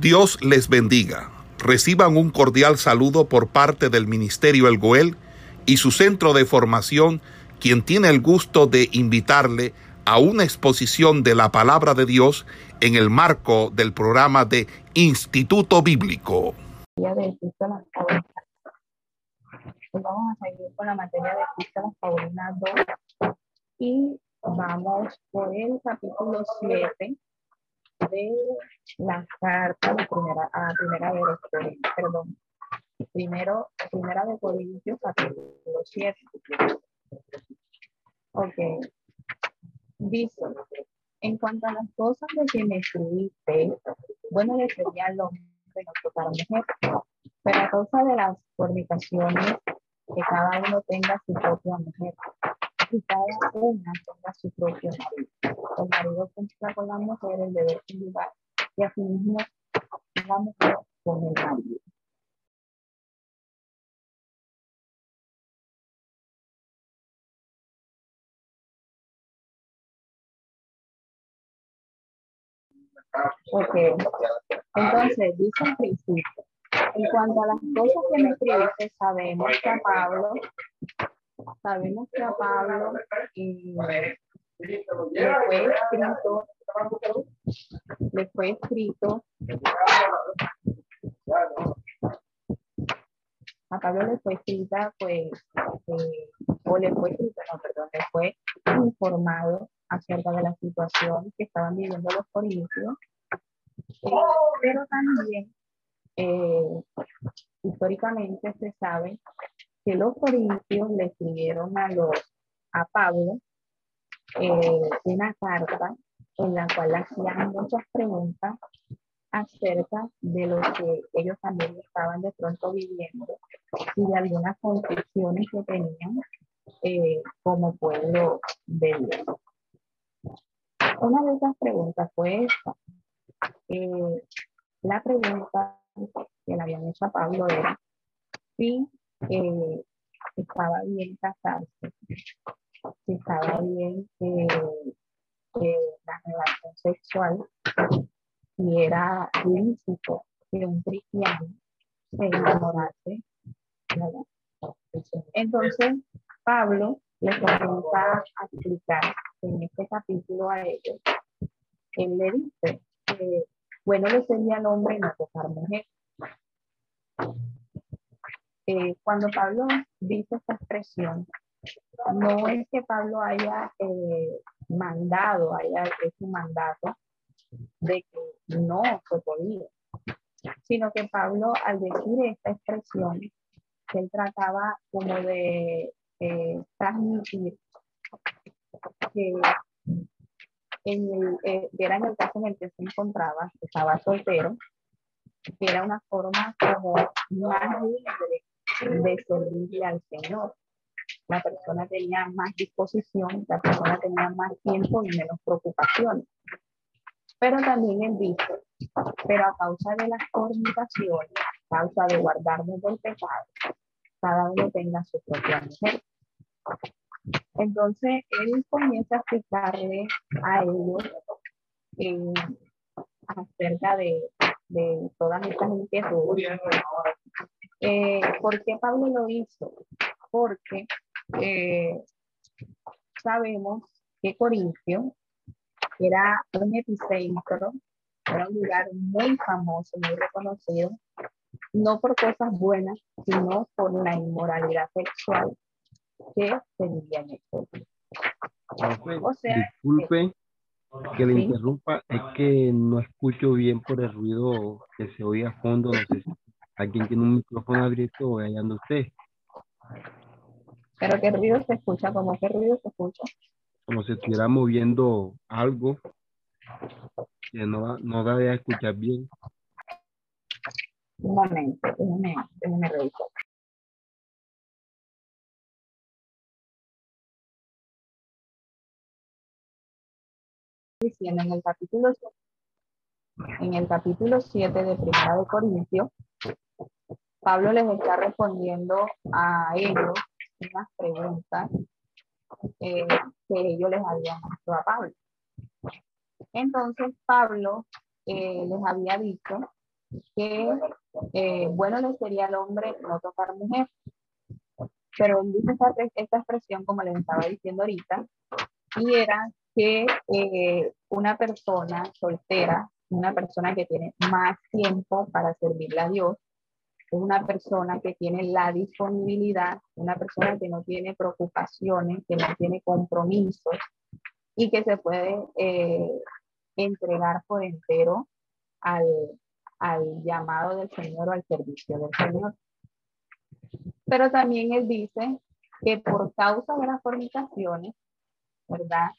Dios les bendiga. Reciban un cordial saludo por parte del Ministerio El Goel y su centro de formación, quien tiene el gusto de invitarle a una exposición de la palabra de Dios en el marco del programa de Instituto Bíblico. Vamos a seguir con la materia de 2 y vamos por el capítulo 7 de la carta de primera, a primera de los perdón, primero, primera de Corintios, capítulo 7. Ok. Dice, en cuanto a las cosas de que me escribiste, bueno, le sería lo que no tocar mujer, pero a causa de las fornicaciones, que cada uno tenga su propia mujer y cada una tenga su propio marido. El marido cumpla con la mujer el deber lugar y asimismo la mujer con el marido. Ok, entonces dice en principio, en cuanto a las cosas que me escribiste, sabemos que a Pablo sabemos que a Pablo eh, le fue escrito, le fue escrito, a Pablo le fue escrita, pues, eh, o le fue escrito, no, perdón, le fue informado acerca de la situación que estaban viviendo los corintios, eh, pero también históricamente se sabe que los corintios le escribieron a, los, a Pablo eh, una carta en la cual hacían muchas preguntas acerca de lo que ellos también estaban de pronto viviendo y de algunas concepciones que tenían eh, como pueblo de Dios. Una de esas preguntas fue esta. Eh, la pregunta que le habían hecho a Pablo era si eh, estaba bien casarse, estaba bien eh, eh, la relación sexual, si era lícito que un cristiano se enamorase. Entonces, Pablo les comienza a explicar en este capítulo a ellos, él le dice que bueno le sería al hombre no tocar mujer eh, cuando Pablo dice esta expresión, no es que Pablo haya eh, mandado, haya hecho un mandato de que no se podía, sino que Pablo al decir esta expresión, él trataba como de eh, transmitir que en el, era en el caso en el que se encontraba, estaba soltero, que era una forma como más libre de servirle al Señor. La persona tenía más disposición, la persona tenía más tiempo y menos preocupaciones. Pero también él dice, pero a causa de las fornicaciones, a causa de guardarnos del pecado, cada uno tenga su propia mujer. Entonces él comienza a explicarle a ellos eh, acerca de, de todas estas inquietudes, eh, ¿Por qué Pablo lo hizo? Porque eh, sabemos que Corintio era un epicentro, era un lugar muy famoso, muy reconocido, no por cosas buenas, sino por la inmoralidad sexual que se vivía en el o sea, Disculpe que le interrumpa, es que no escucho bien por el ruido que se oye a fondo, no sé si ¿Alguien tiene un micrófono abierto o allá anda usted? ¿Pero qué ruido se escucha? ¿Cómo qué ruido se escucha? Como si estuviera moviendo algo que no, no da de escuchar bien. Un momento, déjeme, déjeme revisar. Diciendo en el capítulo en el capítulo 7 de Primera de Corintios, Pablo les está respondiendo a ellos unas preguntas eh, que ellos les habían hecho a Pablo. Entonces Pablo eh, les había dicho que eh, bueno le sería al hombre no tocar mujer. Pero él dice esta, esta expresión, como les estaba diciendo ahorita, y era que eh, una persona soltera, una persona que tiene más tiempo para servirle a Dios, una persona que tiene la disponibilidad, una persona que no tiene preocupaciones, que no tiene compromisos y que se puede eh, entregar por entero al, al llamado del Señor o al servicio del Señor. Pero también él dice que por causa de las fornicaciones, ¿verdad?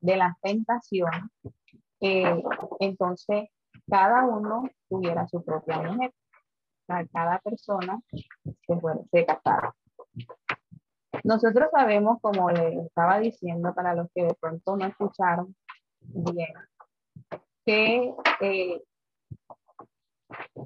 De las tentaciones, eh, entonces cada uno tuviera su propia mujer. cada persona se, se casara. Nosotros sabemos, como le estaba diciendo para los que de pronto no escucharon bien, que eh,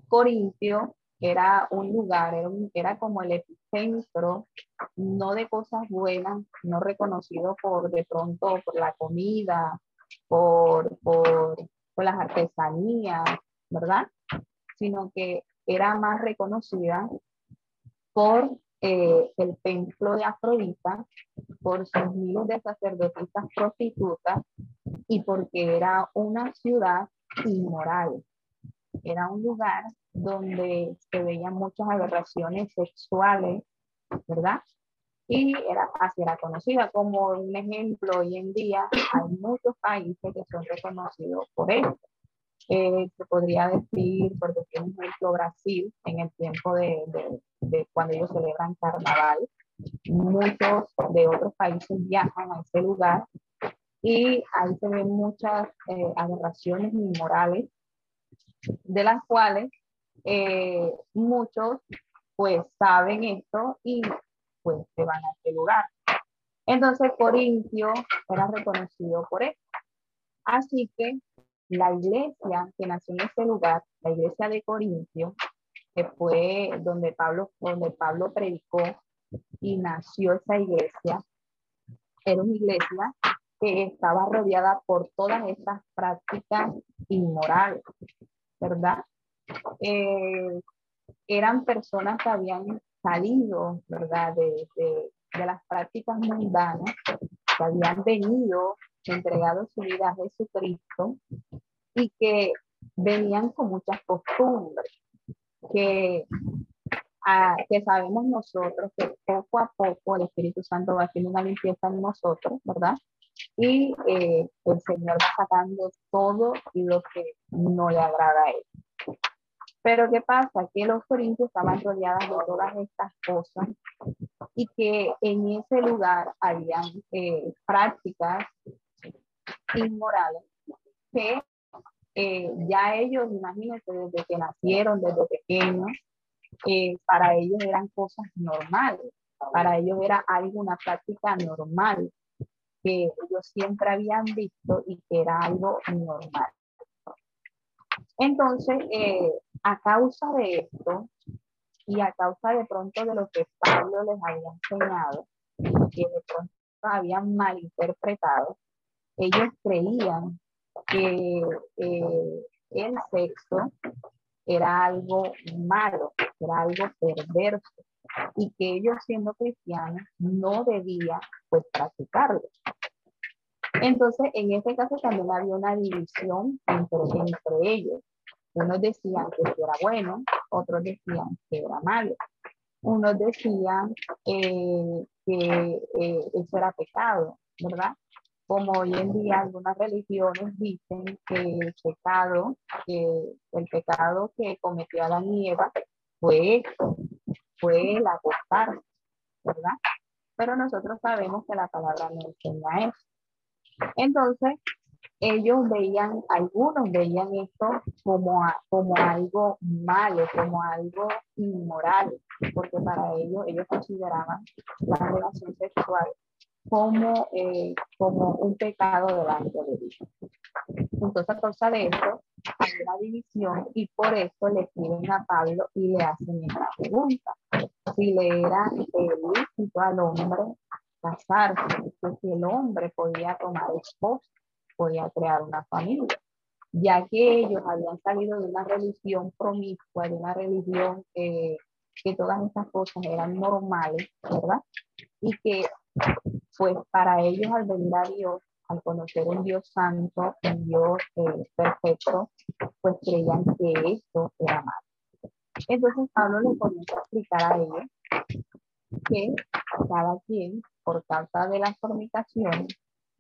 Corintio era un lugar, era, era, como el epicentro, no de cosas buenas, no reconocido por de pronto por la comida, por, por, por las artesanías, ¿verdad? Sino que era más reconocida por eh, el templo de Afrodita, por sus miles de sacerdotisas prostitutas y porque era una ciudad inmoral. Era un lugar donde se veían muchas aberraciones sexuales, ¿verdad? Y era, así era conocida como un ejemplo. Hoy en día hay muchos países que son reconocidos por esto. Eh, se podría decir, por ejemplo, Brasil, en el tiempo de, de, de, cuando ellos celebran carnaval. Muchos de otros países viajan a ese lugar y ahí se ven muchas eh, aberraciones inmorales, de las cuales eh, muchos pues saben esto y pues se van a ese lugar. Entonces Corintio era reconocido por esto. Así que la iglesia que nació en ese lugar, la iglesia de Corintio, que fue donde Pablo, donde Pablo predicó y nació esa iglesia, era una iglesia que estaba rodeada por todas estas prácticas inmorales, ¿verdad? Eh, eran personas que habían salido, ¿verdad? De, de, de las prácticas mundanas, que habían venido, entregado su vida a Jesucristo y que venían con muchas costumbres, que, a, que sabemos nosotros que poco a poco el Espíritu Santo va haciendo una limpieza en nosotros, ¿verdad? Y eh, el Señor va sacando todo lo que no le agrada a Él. Pero ¿qué pasa? Que los corintios estaban rodeados de todas estas cosas y que en ese lugar habían eh, prácticas inmorales que eh, ya ellos, imagínense, desde que nacieron, desde pequeños, eh, para ellos eran cosas normales, para ellos era algo, una práctica normal, que ellos siempre habían visto y que era algo normal. Entonces, a causa de esto, y a causa de pronto de lo que Pablo les había enseñado, que de pronto habían malinterpretado, ellos creían que eh, el sexo era algo malo, era algo perverso y que ellos siendo cristianos no debían pues practicarlo. Entonces, en este caso también había una división entre, entre ellos. Unos decían que era bueno, otros decían que era malo. Unos decían eh, que eh, eso era pecado, ¿verdad? como hoy en día algunas religiones dicen que el pecado, que el pecado que cometió Adán y Eva fue fue el acostarse, ¿verdad? Pero nosotros sabemos que la palabra no enseña eso. Entonces, ellos veían, algunos veían esto como, como algo malo, como algo inmoral, porque para ellos, ellos consideraban la relación sexual como, eh, como un pecado delante de Dios. Entonces, a causa de eso, hay una división y por eso le piden a Pablo y le hacen esta pregunta. Si le era lícito al hombre casarse, si el hombre podía tomar esposa, podía crear una familia. ya que ellos habían salido de una religión promiscua, de una religión eh, que todas estas cosas eran normales, ¿verdad? Y que pues para ellos al venir a Dios, al conocer un Dios santo, un Dios eh, perfecto, pues creían que esto era malo. Entonces Pablo le comienza a explicar a ellos que cada quien, por causa de las fornicaciones,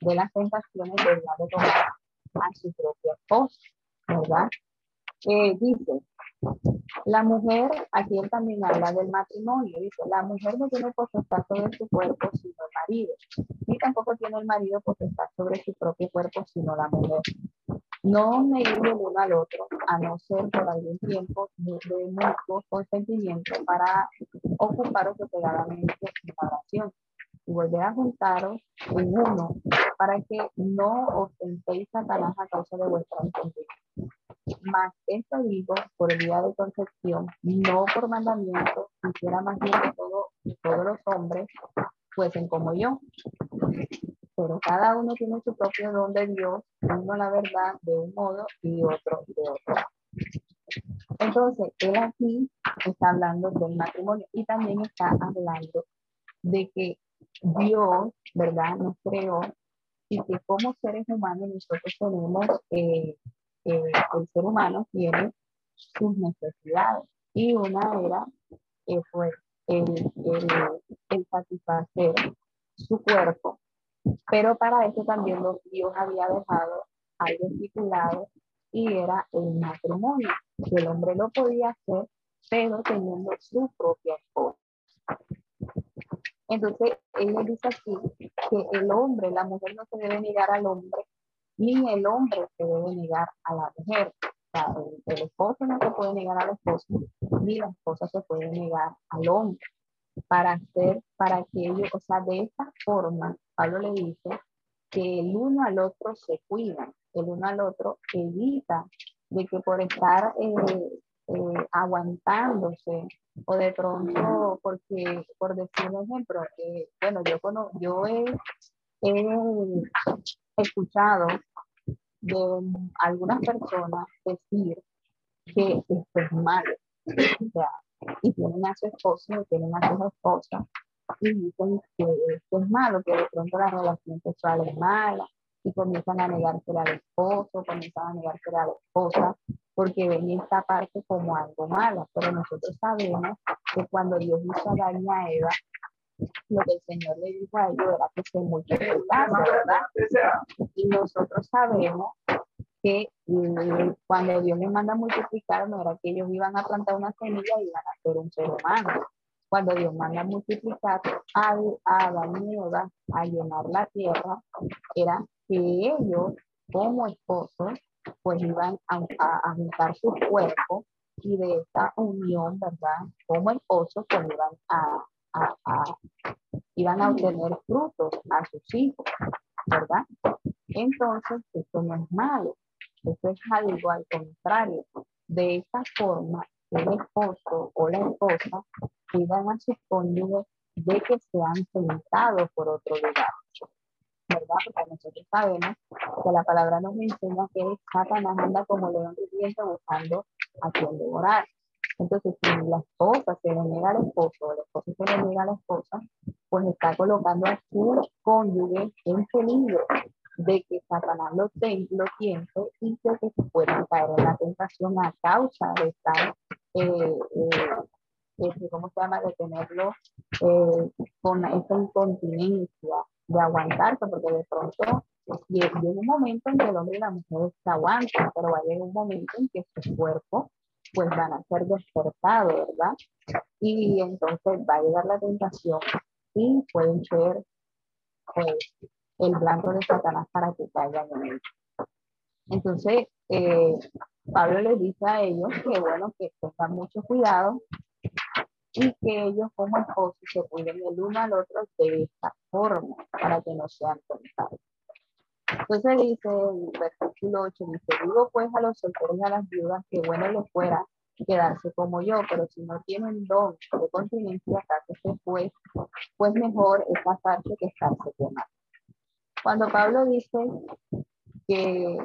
de las tentaciones, debía de tomar a su propia esposa, ¿verdad? Eh, dice, la mujer, aquí él también habla del matrimonio, dice, la mujer no tiene potestad sobre su cuerpo sino el marido, ni tampoco tiene el marido potestad sobre su propio cuerpo sino la mujer. No me el uno al otro, a no ser por algún tiempo de mutuo consentimiento para ocuparos sosegadamente en oración y volver a juntaros en uno para que no os tentéis Satanás a causa de vuestra entendimiento. Mas esto digo por el día de concepción, no por mandamiento, quisiera más bien que todo, todos los hombres fuesen como yo. Pero cada uno tiene su propio don de Dios, uno la verdad de un modo y otro de otro. Entonces, él aquí está hablando del matrimonio y también está hablando de que Dios, ¿verdad? Nos creó y que como seres humanos nosotros tenemos, eh, eh, el ser humano tiene sus necesidades y una era eh, el, el, satisfacer su cuerpo, pero para eso también Dios había dejado algo estipulado y era el matrimonio, que el hombre lo podía hacer, pero teniendo su propia esposa. Entonces, él le dice aquí que el hombre, la mujer no se debe negar al hombre, ni el hombre se debe negar a la mujer. El, esposo no se puede negar al esposo, ni la esposa se puede negar al hombre. Para hacer, para que ellos, o sea, de esta forma, Pablo le dice que el uno al otro se cuidan, el uno al otro evita de que por estar eh, eh, aguantándose o de pronto porque por decir un ejemplo eh, bueno yo yo he, escuchado de algunas personas decir que esto es malo y tienen a su esposo y tienen a su esposa y dicen que esto es malo que de pronto la relación sexual es mala y comienzan a negarse al esposo comienzan a negarse a la esposa porque ven esta parte como algo malo, pero nosotros sabemos que cuando Dios hizo a a Eva, lo que el Señor le dijo a ellos era que se multiplicaran, ¿verdad? Y nosotros sabemos que eh, cuando Dios les manda a multiplicar, no era que ellos iban a plantar una semilla y iban a ser un ser humano. Cuando Dios manda a multiplicar a, a Adán y Eva a llenar la tierra, era que ellos, como esposos, pues iban a, a, juntar su cuerpo y de esta unión, ¿verdad? Como esposos, pues iban a, a, iban a obtener frutos a sus hijos, ¿verdad? Entonces, esto no es malo, esto es algo al contrario. De esta forma, el esposo o la esposa iban a sus cónyuges de que sean sentados por otro lugar. ¿Verdad? Porque nosotros sabemos que la palabra nos enseña que Satanás anda como león viviente buscando a quien devorar. Entonces, si la esposa se le niega al esposo, el esposo se le niega a la esposa, pues está colocando a su cónyuge en peligro de que Satanás lo, lo tiente y que, se puedan caer en la tentación a causa de estar, eh, eh, ¿cómo se llama?, de tenerlo eh, con esa incontinencia de aguantarse, porque de pronto llega un momento en que el hombre y la mujer se aguantan, pero va a llegar un momento en que su cuerpo pues van a ser despertados, ¿verdad? Y entonces va a llegar la tentación y pueden ser pues el blanco de Satanás para que caigan en él. Entonces, eh, Pablo les dice a ellos que bueno, que tengan mucho cuidado y que ellos como esposos se cuiden el uno al otro de esta forma para que no sean tentados. Entonces dice el versículo 8, dice, digo pues a los solteros y a las viudas que bueno les fuera quedarse como yo, pero si no tienen don de continencia, cásese pues, pues mejor es casarse que estarse quemando. Cuando Pablo dice que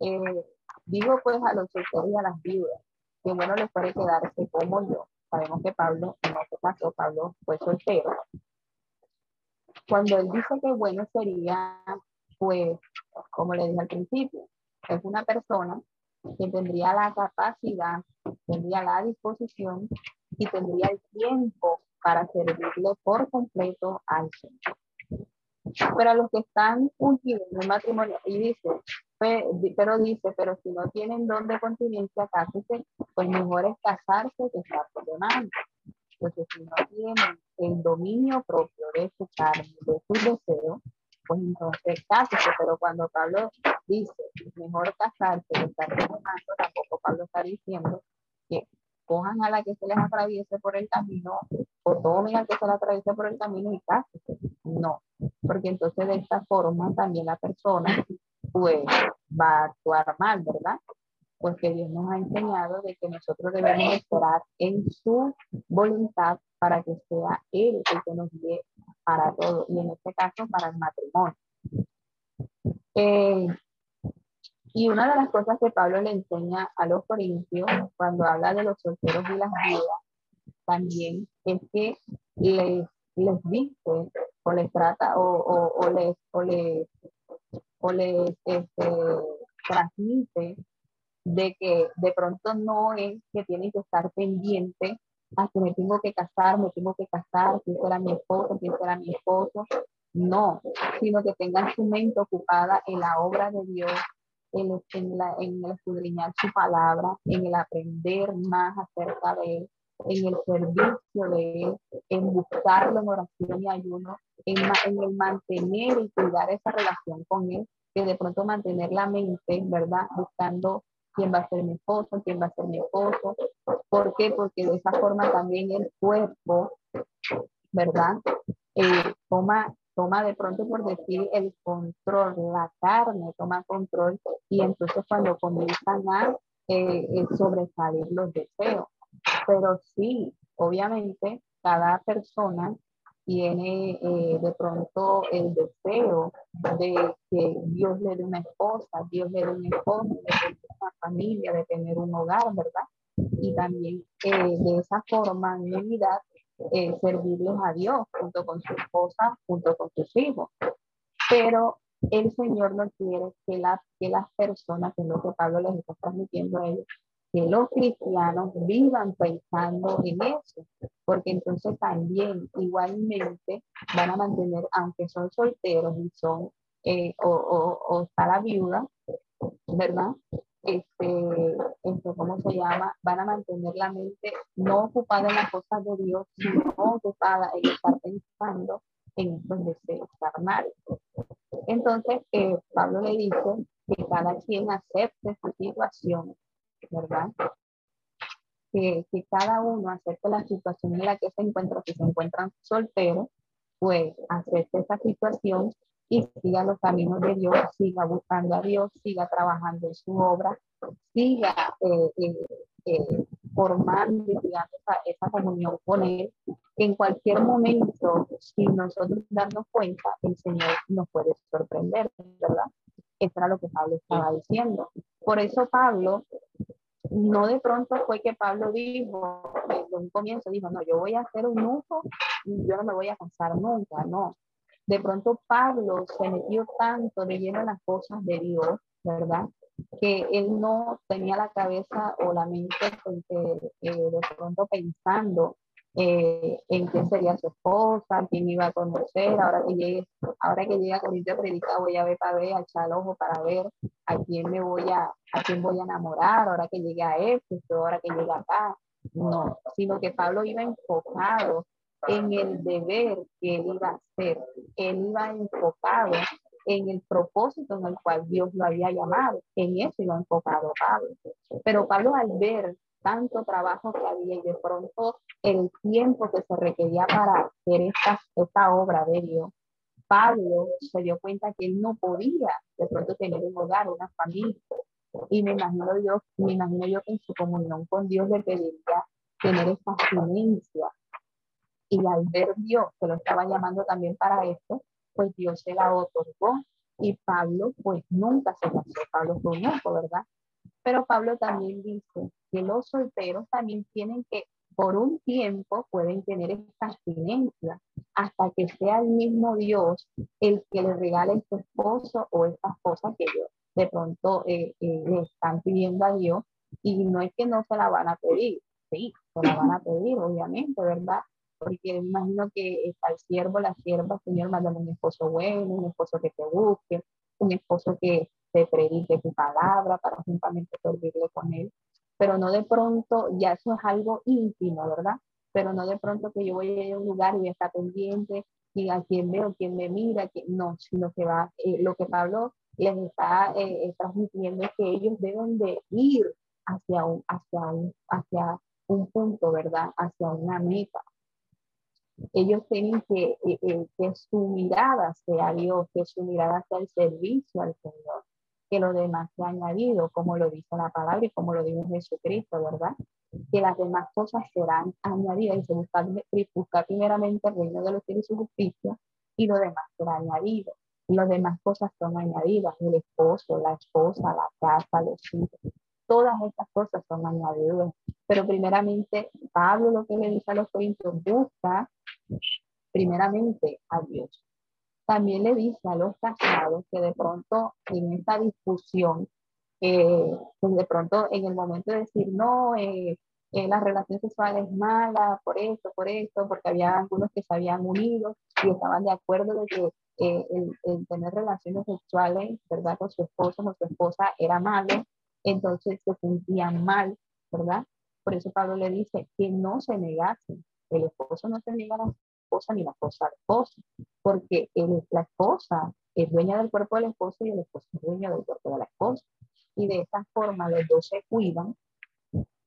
eh, digo pues a los solteros y a las viudas, que bueno les puede quedarse como yo. Sabemos que Pablo no se casó, Pablo fue soltero. Cuando él dice que bueno sería, pues, como le dije al principio, es una persona que tendría la capacidad, tendría la disposición y tendría el tiempo para servirle por completo al Señor. Pero a los que están ungidos en el matrimonio, y dice, pero dice, pero si no tienen don de continencia, cásense, pues mejor es casarse que estar demanda. Porque si no tienen el dominio propio de su carne, de sus deseos, pues entonces cásense. Pero cuando Pablo dice, mejor casarse que estar demanda, tampoco Pablo está diciendo que cojan a la que se les atraviese por el camino o tomen al que se le atraviese por el camino y cásense. No, porque entonces de esta forma también la persona pues va a actuar mal, ¿verdad? Pues que Dios nos ha enseñado de que nosotros debemos esperar en su voluntad para que sea Él el que nos guíe para todo, y en este caso para el matrimonio. Eh, y una de las cosas que Pablo le enseña a los corintios cuando habla de los solteros y las viudas, también es que les, les dice o les trata o, o, o les, o les o les este, transmite de que de pronto no es que tienen que estar pendientes a que me tengo que casar, me tengo que casar, quién será mi esposo, quién será mi esposo. No, sino que tengan su mente ocupada en la obra de Dios, en, en, la, en el escudriñar su palabra, en el aprender más acerca de Él, en el servicio de Él, en buscarlo en oración y ayuno, en, en el mantener y cuidar esa relación con Él, que de pronto mantener la mente, ¿verdad? Buscando quién va a ser mi esposo, quién va a ser mi esposo. ¿Por qué? Porque de esa forma también el cuerpo, ¿verdad? Eh, toma, toma de pronto por decir el control, la carne toma control y entonces cuando comienzan a eh, eh, sobresalir los deseos. Pero sí, obviamente, cada persona tiene eh, de pronto el deseo de que Dios le dé una esposa, Dios le dé un esposo, de tener una familia, de tener un hogar, ¿verdad? Y también eh, de esa forma, en unidad, eh, servirles a Dios junto con su esposa, junto con sus hijos. Pero el Señor no quiere que, la, que las personas, que es lo que Pablo les está transmitiendo a ellos, que los cristianos vivan pensando en eso, porque entonces también igualmente van a mantener, aunque son solteros y son, eh, o, o, o, está la viuda, ¿verdad? Este, este, ¿cómo se llama? Van a mantener la mente no ocupada en las cosas de Dios, sino ocupada en estar pensando en estos deseos carnales. Entonces, eh, Pablo le dice que cada quien acepte su situación ¿verdad? Que, que, cada uno acepte la situación en la que se encuentra, si se encuentran solteros, pues acepte esa situación y siga los caminos de Dios, siga buscando a Dios, siga trabajando en su obra, siga eh, eh, eh, formando y esa, esa comunión con Él. En cualquier momento, si nosotros darnos cuenta, el Señor nos puede sorprender, ¿verdad? Eso era lo que Pablo estaba diciendo. Por eso Pablo no de pronto fue que Pablo dijo, en un comienzo dijo, no, yo voy a hacer un uso y yo no me voy a cansar nunca, no. De pronto Pablo se metió tanto de lleno en las cosas de Dios, ¿verdad? Que él no tenía la cabeza o la mente eh, de pronto pensando eh, en quién sería su esposa, quién iba a conocer, ahora que llegue, ahora que llegue a Corinto a predicar, voy a ver para ver, a echar el ojo para ver a quién me voy a, a quién voy a enamorar, ahora que llegue a este, ahora que llegue acá. No, sino que Pablo iba enfocado en el deber que él iba a hacer. Él iba enfocado en el propósito en el cual Dios lo había llamado. En eso iba enfocado Pablo. Pero Pablo al ver tanto trabajo que había y de pronto el tiempo que se requería para hacer esta, esta obra de Dios, Pablo se dio cuenta que él no podía de pronto tener un hogar, una familia. Y me imagino yo, me imagino yo que en su comunión con Dios le pediría tener esta silencia. Y al ver Dios que lo estaba llamando también para esto, pues Dios se la otorgó. Y Pablo, pues nunca se casó. Pablo fue un hijo, ¿verdad? Pero Pablo también dice que los solteros también tienen que, por un tiempo, pueden tener esta abstinencia hasta que sea el mismo Dios el que le regale su esposo o esta esposa que ellos de pronto eh, eh, le están pidiendo a Dios y no es que no se la van a pedir, sí, se la van a pedir, obviamente, ¿verdad? Porque imagino que está el siervo, la sierva, Señor, mándame un esposo bueno, un esposo que te busque, un esposo que te predique tu palabra para juntamente servirle con él. Pero no de pronto, ya eso es algo íntimo, ¿verdad? Pero no de pronto que yo voy a a un lugar y está pendiente y a quién veo, quién me mira, que no, sino que va, eh, lo que Pablo les está eh, transmitiendo es que ellos deben de ir hacia un, hacia un, hacia un punto, ¿verdad? Hacia una meta. Ellos tienen que, eh, eh, que su mirada sea Dios, que su mirada sea el servicio al Señor, que lo demás sea añadido, como lo dice la palabra y como lo dice Jesucristo, ¿verdad? Que las demás cosas serán añadidas y se busca, busca primeramente el reino de los cielos y su justicia y lo demás será añadido. Las demás cosas son añadidas, el esposo, la esposa, la casa, los hijos. Todas estas cosas son añadidas. Pero primeramente, Pablo lo que le dice a los corintios, busca primeramente a Dios. También le dice a los casados que de pronto en esta discusión, eh, pues de pronto en el momento de decir, no, eh, eh, la relación sexual es mala por esto, por esto, porque había algunos que se habían unido y estaban de acuerdo de que el, tener relaciones sexuales, ¿verdad? Con su esposo o su esposa era malo, entonces se sentían mal, ¿verdad? Por eso Pablo le dice que no se negasen. El esposo no se niega a la esposa ni la esposa al esposo, porque la esposa es dueña del cuerpo del esposo y el esposo es dueño del cuerpo de la esposa. Y de esta forma los dos se cuidan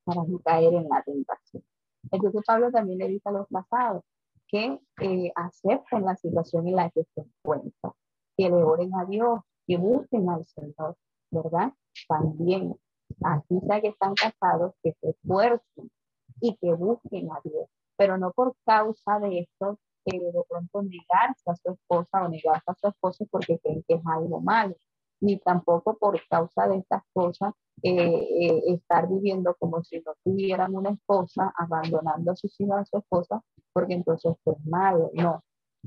para no caer en la tentación. Entonces Pablo también dice a los casados que eh, acepten la situación en la que se encuentran, que le oren a Dios, que busquen al Señor, ¿verdad? También, así sea que están casados, que se esfuercen y que busquen a Dios, pero no por causa de esto, que de pronto negarse a su esposa o negarse a su esposo porque creen que es algo malo, ni tampoco por causa de estas cosas eh, eh, estar viviendo como si no tuvieran una esposa, abandonando a sus hijos a su esposa, porque entonces es malo. No,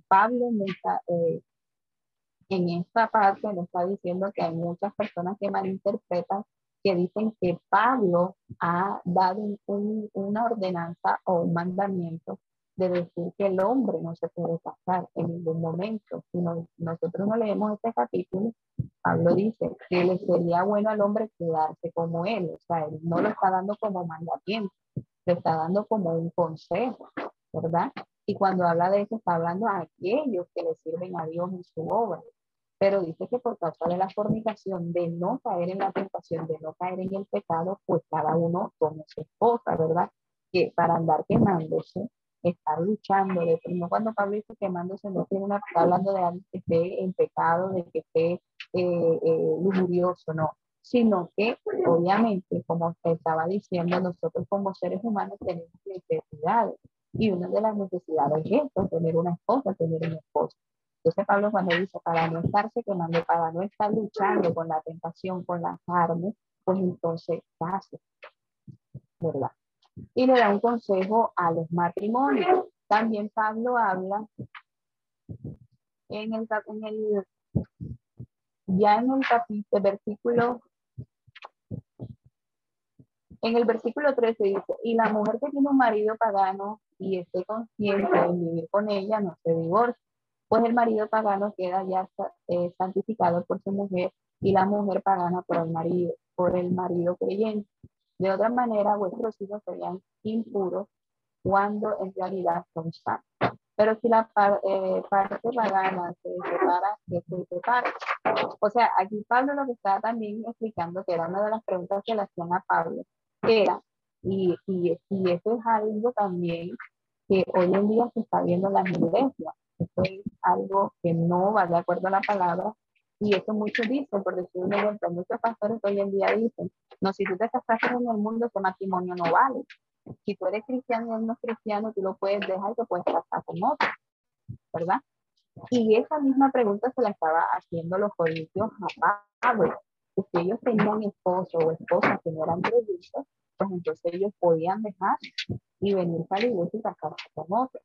Pablo está, en esta parte nos está diciendo que hay muchas personas que malinterpretan, que dicen que Pablo ha dado una ordenanza o un mandamiento de decir que el hombre no se puede casar en ningún momento. Si nosotros no leemos este capítulo, Pablo dice que le sería bueno al hombre quedarse como él. O sea, él no lo está dando como mandamiento, lo está dando como un consejo, ¿verdad? Y cuando habla de eso, está hablando a aquellos que le sirven a Dios en su obra. Pero dice que por causa de la fornicación, de no caer en la tentación, de no caer en el pecado, pues cada uno tome su esposa, ¿verdad? Que para andar quemándose, estar luchando, de, no cuando Pablo dice quemándose, no tiene una, está hablando de alguien que esté en pecado, de que esté eh, eh, lujurioso, no, sino que obviamente, como estaba diciendo, nosotros como seres humanos tenemos necesidades y una de las necesidades es esto, tener una esposa, tener un esposo. Entonces Pablo cuando dice, para no estarse quemando, para no estar luchando con la tentación, con la carne, pues entonces casi, ¿verdad? Y le da un consejo a los matrimonios. También Pablo habla en el, en el ya en el capítulo, versículo, en el versículo 13 dice, y la mujer que tiene un marido pagano y esté consciente de vivir con ella, no se divorcia, pues el marido pagano queda ya eh, santificado por su mujer y la mujer pagana por el marido, por el marido creyente. De otra manera, vuestros hijos serían impuros cuando en realidad son santos. Pero si la eh, parte pagana se separa, que se separa. O sea, aquí Pablo lo que está también explicando, que era una de las preguntas que le hacían a Pablo, era, y, y, y eso es algo también que hoy en día se está viendo en las iglesias. Esto es algo que no va de acuerdo a la palabra, y eso muchos dicen, por decir un ejemplo, muchos pastores hoy en día dicen, no, si tú te casaste en el mundo, ese matrimonio no vale. Si tú eres cristiano y él no es cristiano, tú lo puedes dejar y te puedes casar con otro, ¿verdad? Y esa misma pregunta se la estaba haciendo los corintios a Pablo, si ellos tenían esposo o esposa que no eran creyentes, pues entonces ellos podían dejar y venir a la iglesia y casarse con otros.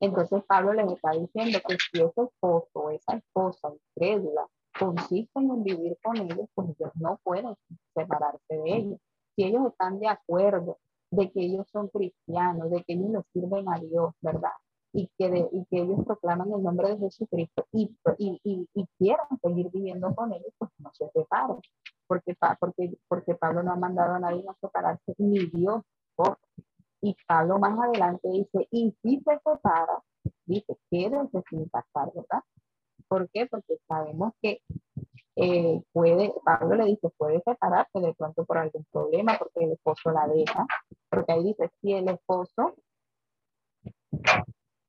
Entonces Pablo les está diciendo que si ese esposo esa esposa incrédula consisten en vivir con ellos, pues ellos no pueden separarse de ellos. Si ellos están de acuerdo de que ellos son cristianos, de que ellos le sirven a Dios, ¿verdad? Y que, y que ellos proclaman el nombre de Jesucristo y, y, y, y quieran seguir viviendo con ellos, pues no se separen. Porque, porque, porque Pablo no ha mandado a nadie a separarse, ni Dios. Y Pablo más adelante dice, y si se separa, dice, quédense sin pasar, ¿verdad? ¿Por qué? Porque sabemos que eh, puede, Pablo le dice, puede separarse de pronto por algún problema, porque el esposo la deja, porque ahí dice, si el esposo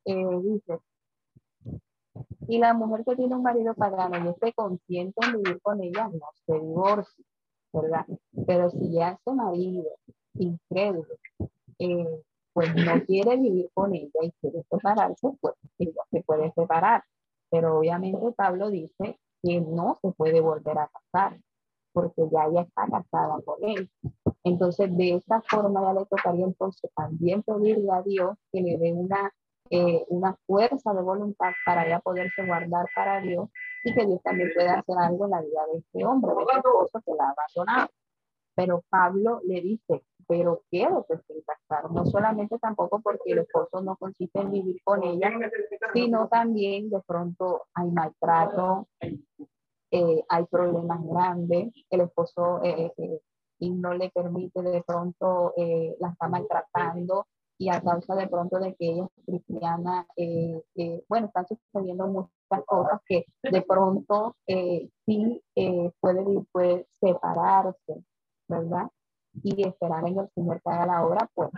eh, dice, y la mujer que tiene un marido pagano y esté consciente en vivir con ella, no se divorcia, ¿verdad? Pero si ya ese marido incrédulo, eh, pues no quiere vivir con ella y quiere separarse, pues ella se puede separar. Pero obviamente Pablo dice que no se puede volver a casar, porque ya ella está casada con él. Entonces, de esta forma ya le tocaría entonces también pedirle a Dios que le dé una, eh, una fuerza de voluntad para ya poderse guardar para Dios y que Dios también pueda hacer algo en la vida de este hombre, de este esposo que la ha abandonado. Pero Pablo le dice, pero quiero que se casar, no solamente tampoco porque el esposo no consiste en vivir con ella, sino también de pronto hay maltrato, eh, hay problemas grandes, el esposo eh, eh, y no le permite de pronto, la está maltratando y a causa de pronto de que ella es cristiana, bueno, están sucediendo muchas cosas que de pronto sí puede, puede separarse, ¿verdad? Y esperar en el Señor que haga la obra, pues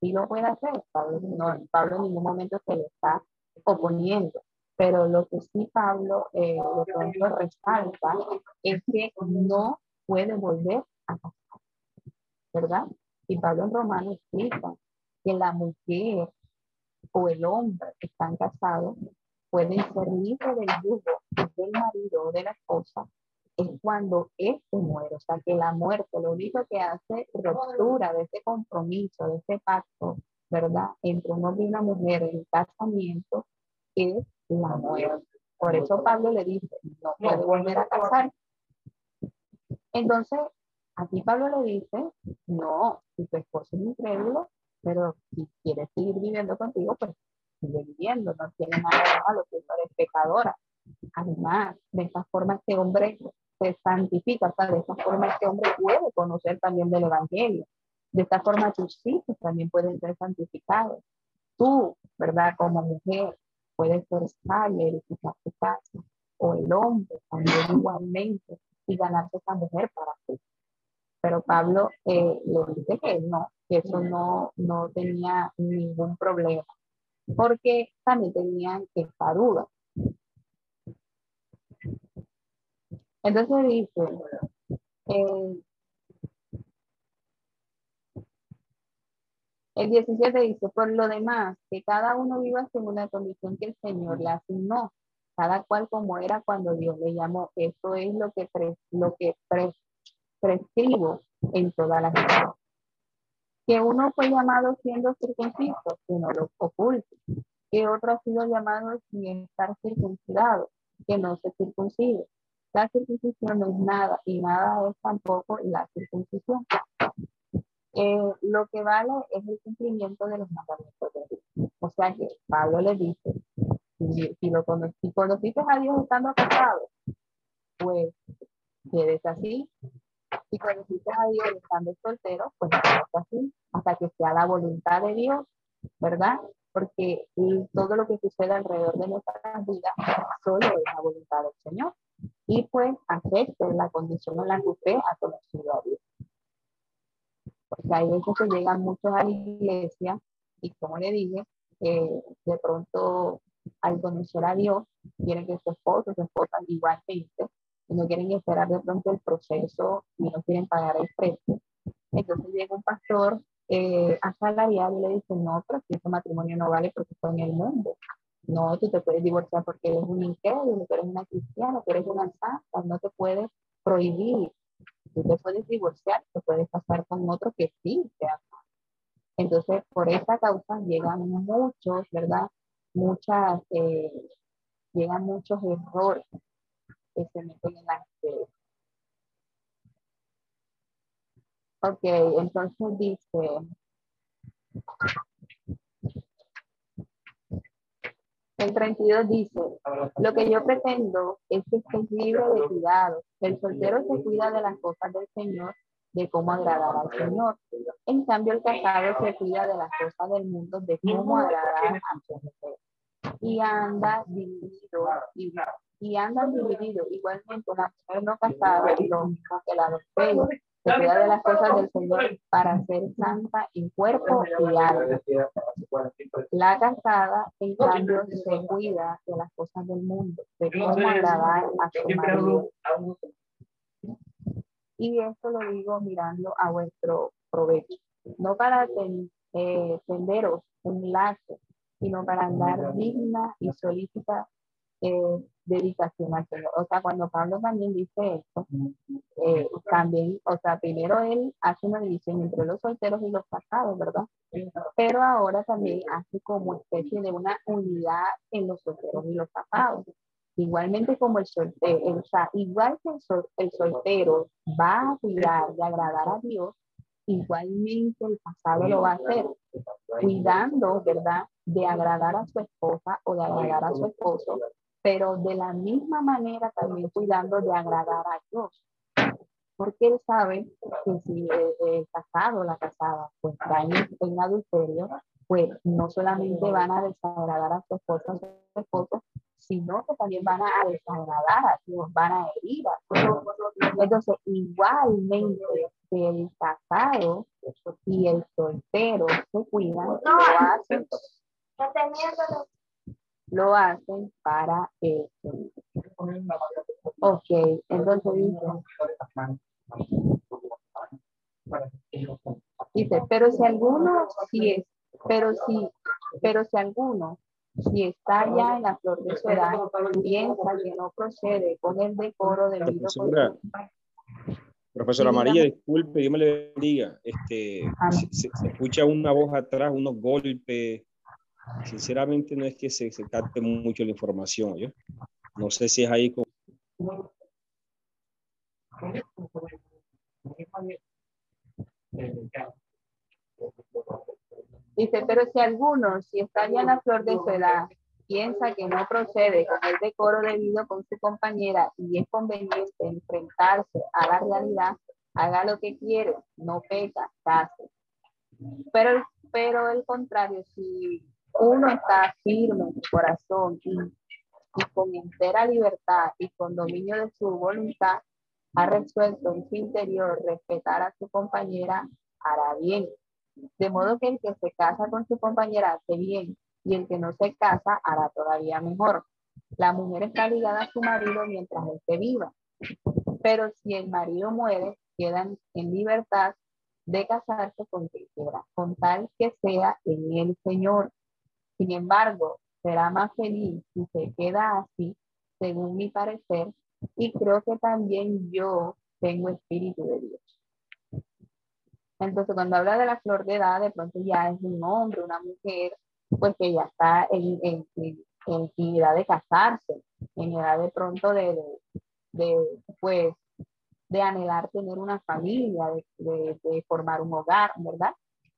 sí lo puede hacer. Pablo, no, Pablo en ningún momento se le está oponiendo. Pero lo que sí Pablo eh, de pronto resalta es que no puede volver a casar, ¿verdad? Y Pablo en Romano explica que la mujer o el hombre que están casados pueden ser libres del yugo del marido o de la esposa es cuando este muere, o sea que la muerte lo único que hace ruptura de ese compromiso, de ese pacto, ¿verdad? Entre un hombre y una mujer en el casamiento es la muerte. Por eso Pablo le dice, no puede volver a casar. Entonces, aquí Pablo le dice, no, si tu esposo es incrédulo, pero si quieres seguir viviendo contigo, pues sigue viviendo, no tiene nada malo, no eres pecadora. Además, de esta forma este hombre se santifica, de esta forma este hombre puede conocer también del Evangelio. De esta forma tus hijos también pueden ser santificados. Tú, ¿verdad? Como mujer, puedes ser sabia, edificar tu casa. O el hombre también igualmente y ganarse esa mujer para ti. Pero Pablo eh, le dice que no, que eso no, no tenía ningún problema, porque también tenían esta duda. Entonces dice, eh, el 17 dice, por lo demás, que cada uno viva según la condición que el Señor le asignó, cada cual como era cuando Dios le llamó. Esto es lo que, lo que prescribo en todas las cosas. Que uno fue llamado siendo circunciso, que no lo oculte. Que otro ha sido llamado sin estar circuncidado, que no se circuncide la circuncisión no es nada y nada es tampoco la circuncisión. Eh, lo que vale es el cumplimiento de los mandamientos de Dios. O sea que Pablo le dice, si, lo si conociste a Dios estando casado, pues quédese así. Si conociste a Dios estando soltero, pues quédese así, hasta que sea la voluntad de Dios, ¿verdad? Porque todo lo que sucede alrededor de nuestras vidas solo es la voluntad del Señor y pues acepte la condición en la que usted ha conocido a Dios. Porque hay veces que llegan muchos a la iglesia y como le dije, eh, de pronto al conocer a Dios, quieren que su esposo, su esposa igualmente, y no quieren esperar de pronto el proceso y no quieren pagar el precio. Entonces llega un pastor eh, asalariado y le dice, no, pero si ese matrimonio no vale porque está en el mundo. No, tú te puedes divorciar porque eres un incrédulo, eres una cristiana, que eres una santa, no te puedes prohibir. Tú te puedes divorciar, te puedes casar con otro que sí te ama. Entonces, por esta causa llegan muchos, ¿verdad? Muchas, eh, llegan muchos errores que se meten en la iglesia. Ok, entonces dice, el 32 dice, lo que yo pretendo es que estés libre de cuidado. El soltero se cuida de las cosas del Señor, de cómo agradar al Señor. En cambio, el casado se cuida de las cosas del mundo, de cómo agradar a su. Y anda dividido, y, andan divididos. Igualmente, la mujer no casada y lo mismo que la se cuida de las cosas del Señor para ser santa en cuerpo y alma. La casada, en cambio, se cuida de las cosas del mundo, de cómo agradar a su marido. Y esto lo digo mirando a vuestro provecho, no para eh, tenderos un lazo, sino para andar digna y solícita eh, dedicación al Señor. O sea, cuando Pablo también dice esto, eh, también, o sea, primero él hace una división entre los solteros y los casados, ¿verdad? Pero ahora también hace como especie de una unidad en los solteros y los casados. Igualmente como el soltero, o sea, igual que el, el soltero va a cuidar de agradar a Dios, igualmente el casado lo va a hacer, cuidando, ¿verdad? De agradar a su esposa o de agradar a su esposo, pero de la misma manera también cuidando de agradar a Dios. Porque él sabe que si el, casado o la casada pues está en, adulterio, pues no solamente van a desagradar a su esposa o su esposo, sino que también van a desagradar a Dios, van a herir a Dios. Entonces, igualmente que el casado y el soltero se cuidan, lo hacen lo hacen para eso. Ok, entonces dice, pero si alguno, si es, pero si, pero si alguno, si está ya en la flor de su edad, piensa que no procede con el decoro debido Profesora, Profesora María, disculpe, Dios me le bendiga. Este, se, se, escucha una voz atrás, unos golpes, sinceramente no es que se, se mucho la información, ¿yo? No sé si es ahí. Dice, pero si alguno, si está ya en la flor de su edad, piensa que no procede con el decoro debido con su compañera y es conveniente enfrentarse a la realidad, haga lo que quiere, no peca, case. Pero, pero el contrario, si uno está firme en su corazón y, con entera libertad y con dominio de su voluntad, ha resuelto en su interior respetar a su compañera, hará bien. De modo que el que se casa con su compañera hace bien y el que no se casa hará todavía mejor. La mujer está ligada a su marido mientras esté viva, pero si el marido muere, quedan en libertad de casarse con quien quiera, con tal que sea en el Señor. Sin embargo, será más feliz si se queda así, según mi parecer, y creo que también yo tengo espíritu de Dios. Entonces, cuando habla de la flor de edad, de pronto ya es un hombre, una mujer, pues que ya está en, en, en, edad de casarse, en edad de pronto de, de, pues, de anhelar tener una familia, de, de formar un hogar, ¿verdad?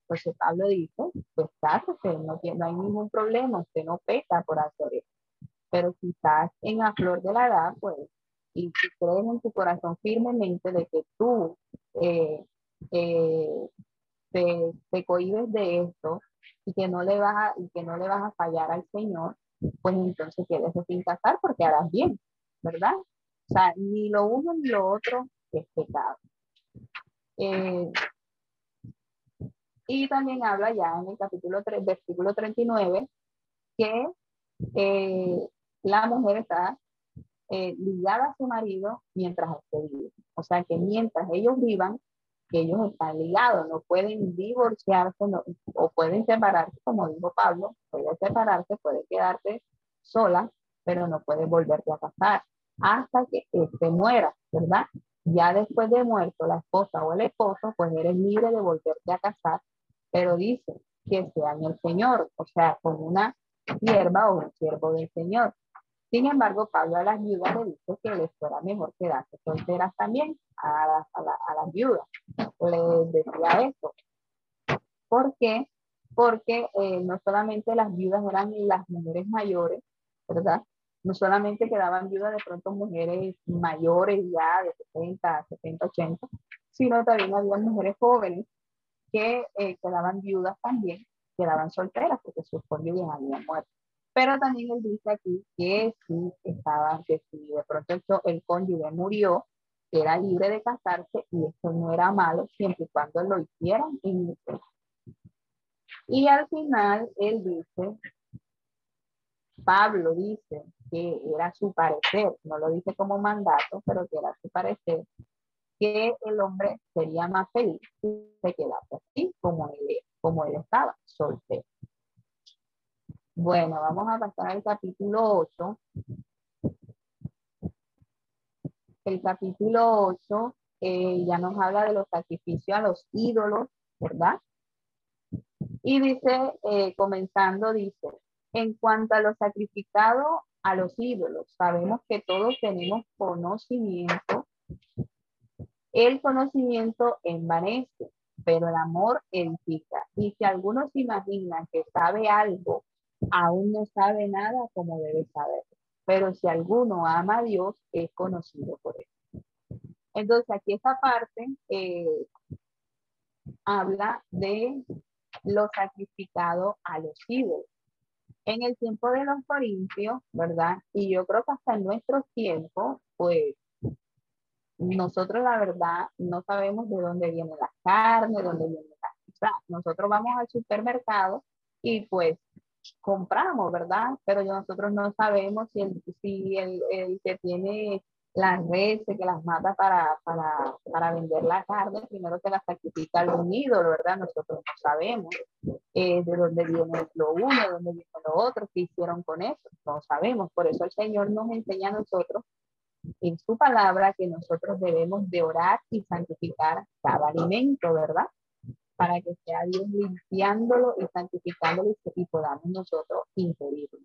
Pues Pablo dice, pues cásese, no, no hay ningún problema, usted no peca por hacer eso. Pero estás en la flor de la edad, pues, y si crees en tu corazón firmemente de que tú eh, eh, te, te cohibes de esto y que no le vas a, y que no le vas a fallar al Señor, pues entonces quédese sin casar porque harás bien, ¿verdad? O sea, ni lo uno ni lo otro es pecado. Eh, y también habla ya en el capítulo 3, versículo 39, que eh, la mujer está eh, ligada a su marido mientras esté vivo. O sea que mientras ellos vivan, ellos están ligados, no pueden divorciarse o pueden separarse, como dijo Pablo, puede separarse, puede quedarse sola, pero no puedes volverte a casar hasta que te muera, ¿verdad? Ya después de muerto la esposa o el esposo, pues eres libre de volverte a casar, pero dice que sea en el Señor, o sea, con una sierva o un siervo del Señor. Sin embargo, Pablo a las viudas le dice que les fuera mejor quedarse solteras también a, a, las viudas. Les decía esto. ¿Por qué? Porque eh, no solamente las viudas eran las mujeres mayores, ¿verdad? No solamente quedaban viudas de pronto mujeres mayores ya de 70, 70, 80, sino también había mujeres jóvenes que eh, quedaban viudas también, quedaban solteras porque sus cónyuges habían muerto. Pero también él dice aquí que si estaba, que si de pronto el, cónyuge murió, era libre de casarse y eso no era malo siempre y cuando lo hicieran en Y al final él dice, Pablo dice que era su parecer, no lo dice como mandato, pero que era su parecer, que el hombre sería más feliz si se quedase así como él, como él estaba, soltero. Bueno, vamos a pasar al capítulo 8. El capítulo 8 eh, ya nos habla de los sacrificios a los ídolos, ¿verdad? Y dice, eh, comenzando, dice, en cuanto a los sacrificados a los ídolos, sabemos que todos tenemos conocimiento. El conocimiento envanece, pero el amor edifica. Y si alguno se imagina que sabe algo aún no sabe nada como debe saber. Pero si alguno ama a Dios, es conocido por él. Entonces, aquí esta parte eh, habla de lo sacrificado a los ídolos. En el tiempo de los corintios, ¿verdad? Y yo creo que hasta en nuestros tiempos, pues nosotros la verdad no sabemos de dónde viene la carne, de dónde viene la... Sea, nosotros vamos al supermercado y pues compramos, ¿verdad? Pero nosotros no sabemos si el, si el, el que tiene las redes, que las mata para, para, para, vender la carne, primero que la sacrifica algún ídolo, ¿verdad? Nosotros no sabemos eh, de dónde viene lo uno, de dónde viene lo otro, qué hicieron con eso, no sabemos. Por eso el Señor nos enseña a nosotros en su palabra que nosotros debemos de orar y santificar cada alimento, ¿verdad? para que sea Dios limpiándolo y santificándolo y podamos nosotros ingerirlo.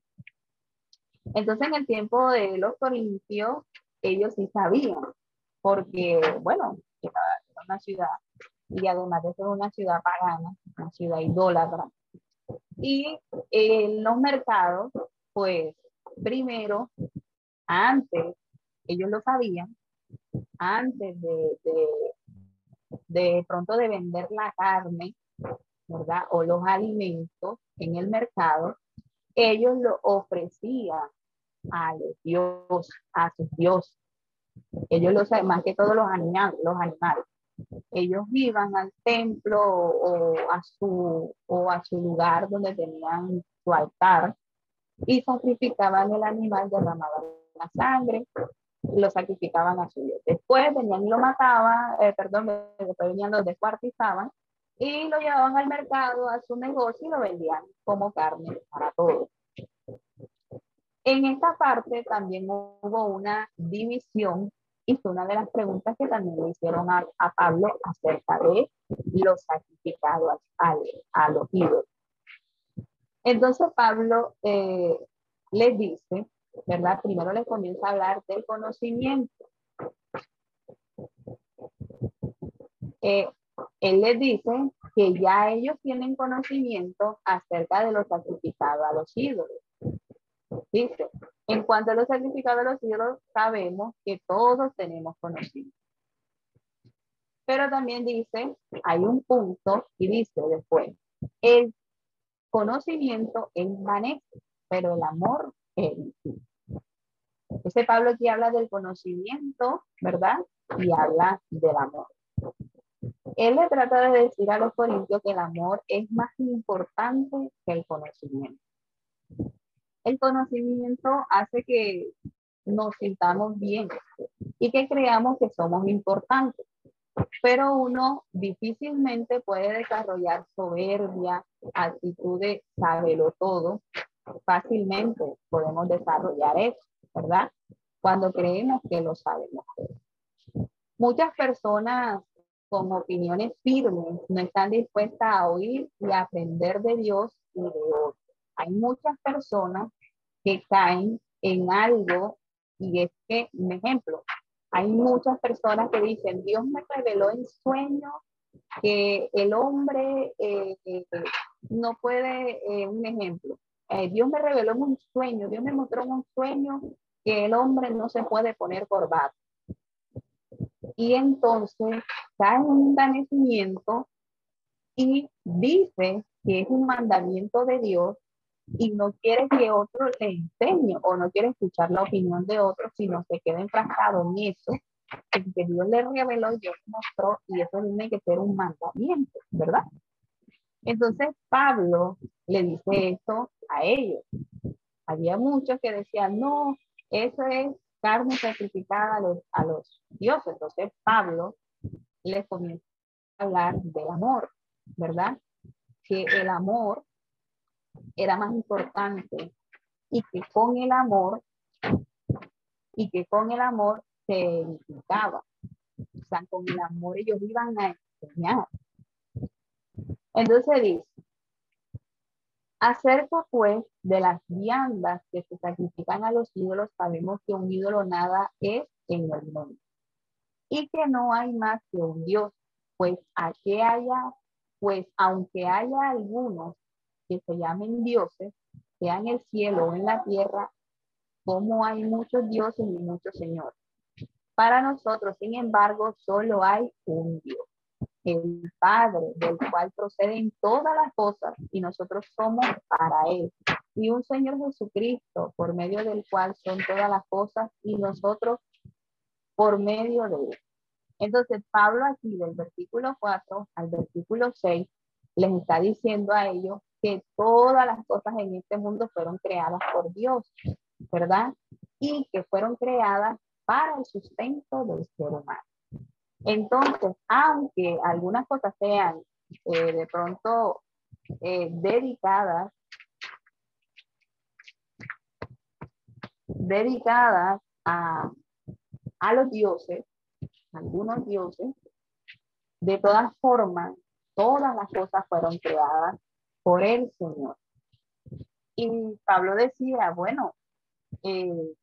Entonces, en el tiempo de los corintios, ellos sí sabían, porque, bueno, era una ciudad, y además de ser una ciudad pagana, una ciudad idólatra, y en los mercados, pues, primero, antes, ellos lo sabían, antes de, de pronto de vender la carne, ¿verdad? O los alimentos en el mercado, ellos lo ofrecían a los dios, a sus dioses. Ellos lo saben, más que todos los animales, los animales. Ellos iban al templo o a su, o a su lugar donde tenían su altar y sacrificaban el animal, derramaban la sangre lo sacrificaban a su Dios. Después venían y lo mataban, eh, perdón, después venían, lo descuartizaban y lo llevaban al mercado, a su negocio y lo vendían como carne para todos. En esta parte también hubo una división y fue una de las preguntas que también le hicieron a, Pablo acerca de los sacrificados a, a los ídolos. Entonces Pablo eh, les dice ¿verdad? Primero le comienza a hablar del conocimiento. Eh, él les dice que ya ellos tienen conocimiento acerca de los sacrificados a los ídolos. Dice, en cuanto a los sacrificados a los ídolos, sabemos que todos tenemos conocimiento. Pero también dice, hay un punto y dice después, el conocimiento envanece, pero el amor ese Pablo aquí habla del conocimiento, ¿verdad? Y habla del amor. Él le trata de decir a los corintios que el amor es más importante que el conocimiento. El conocimiento hace que nos sintamos bien y que creamos que somos importantes. Pero uno difícilmente puede desarrollar soberbia, actitud de saberlo todo, fácilmente podemos desarrollar eso, ¿verdad? Cuando creemos que lo sabemos. Muchas personas con opiniones firmes no están dispuestas a oír y aprender de Dios y de otros. Hay muchas personas que caen en algo y es que, un ejemplo, hay muchas personas que dicen, Dios me reveló en sueño que el hombre eh, eh, no puede, eh, un ejemplo, Dios me reveló en un sueño, Dios me mostró en un sueño que el hombre no se puede poner corbata. Y entonces cae en un danecimiento y dice que es un mandamiento de Dios y no quiere que otro le enseñe o no quiere escuchar la opinión de otro, sino se queda enfrascado en eso, que Dios le reveló y Dios mostró, y eso tiene que ser un mandamiento, ¿verdad? Entonces Pablo le dice esto a ellos. Había muchos que decían, no, eso es carne sacrificada a los, dioses. Entonces Pablo les comienza a hablar del amor, ¿verdad? Que el amor era más importante y que con el amor y que con el amor se edificaba. O sea, con el amor ellos iban a enseñar. Entonces dice, acerca pues de las viandas que se sacrifican a los ídolos, sabemos que un ídolo nada es en el mundo y que no hay más que un Dios, pues a que haya, pues aunque haya algunos que se llamen dioses, sea en el cielo o en la tierra, como hay muchos dioses y muchos señores. Para nosotros, sin embargo, solo hay un Dios, el Padre, del cual proceden todas las cosas y nosotros somos para Él. Y un Señor Jesucristo, por medio del cual son todas las cosas y nosotros por medio de Él. Entonces, Pablo aquí del versículo 4 al versículo 6 les está diciendo a ellos que todas las cosas en este mundo fueron creadas por Dios, ¿verdad? Y que fueron creadas para el sustento del ser humano. Entonces, aunque algunas cosas sean eh, de pronto eh, dedicadas, dedicadas a, a los dioses, algunos dioses, de todas formas, todas las cosas fueron creadas por el Señor. Y Pablo decía, bueno, eh,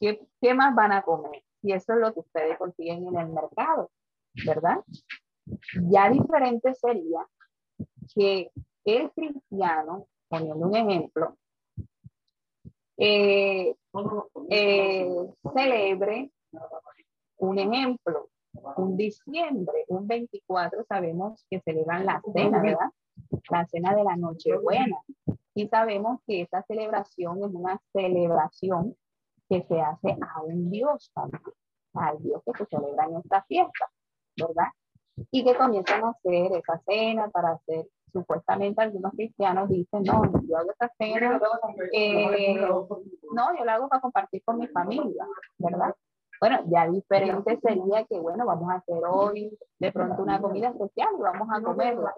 ¿qué, ¿qué, más van a comer? Y eso es lo que ustedes consiguen en el mercado, ¿verdad? Ya diferente sería que el cristiano, poniendo un ejemplo, eh, eh, celebre un ejemplo, un diciembre, un 24, sabemos que celebran la cena, ¿verdad? la cena de la Nochebuena. Y sabemos que esta celebración es una celebración que se hace a un Dios también, al Dios que se celebra en esta fiesta, ¿verdad? Y que comienzan a hacer esa cena para hacer, supuestamente algunos cristianos dicen, no, yo hago esta cena, eh, no, yo la hago para compartir con mi familia, ¿verdad? Bueno, ya diferente sería que, bueno, vamos a hacer hoy de pronto una comida especial y vamos a comerla.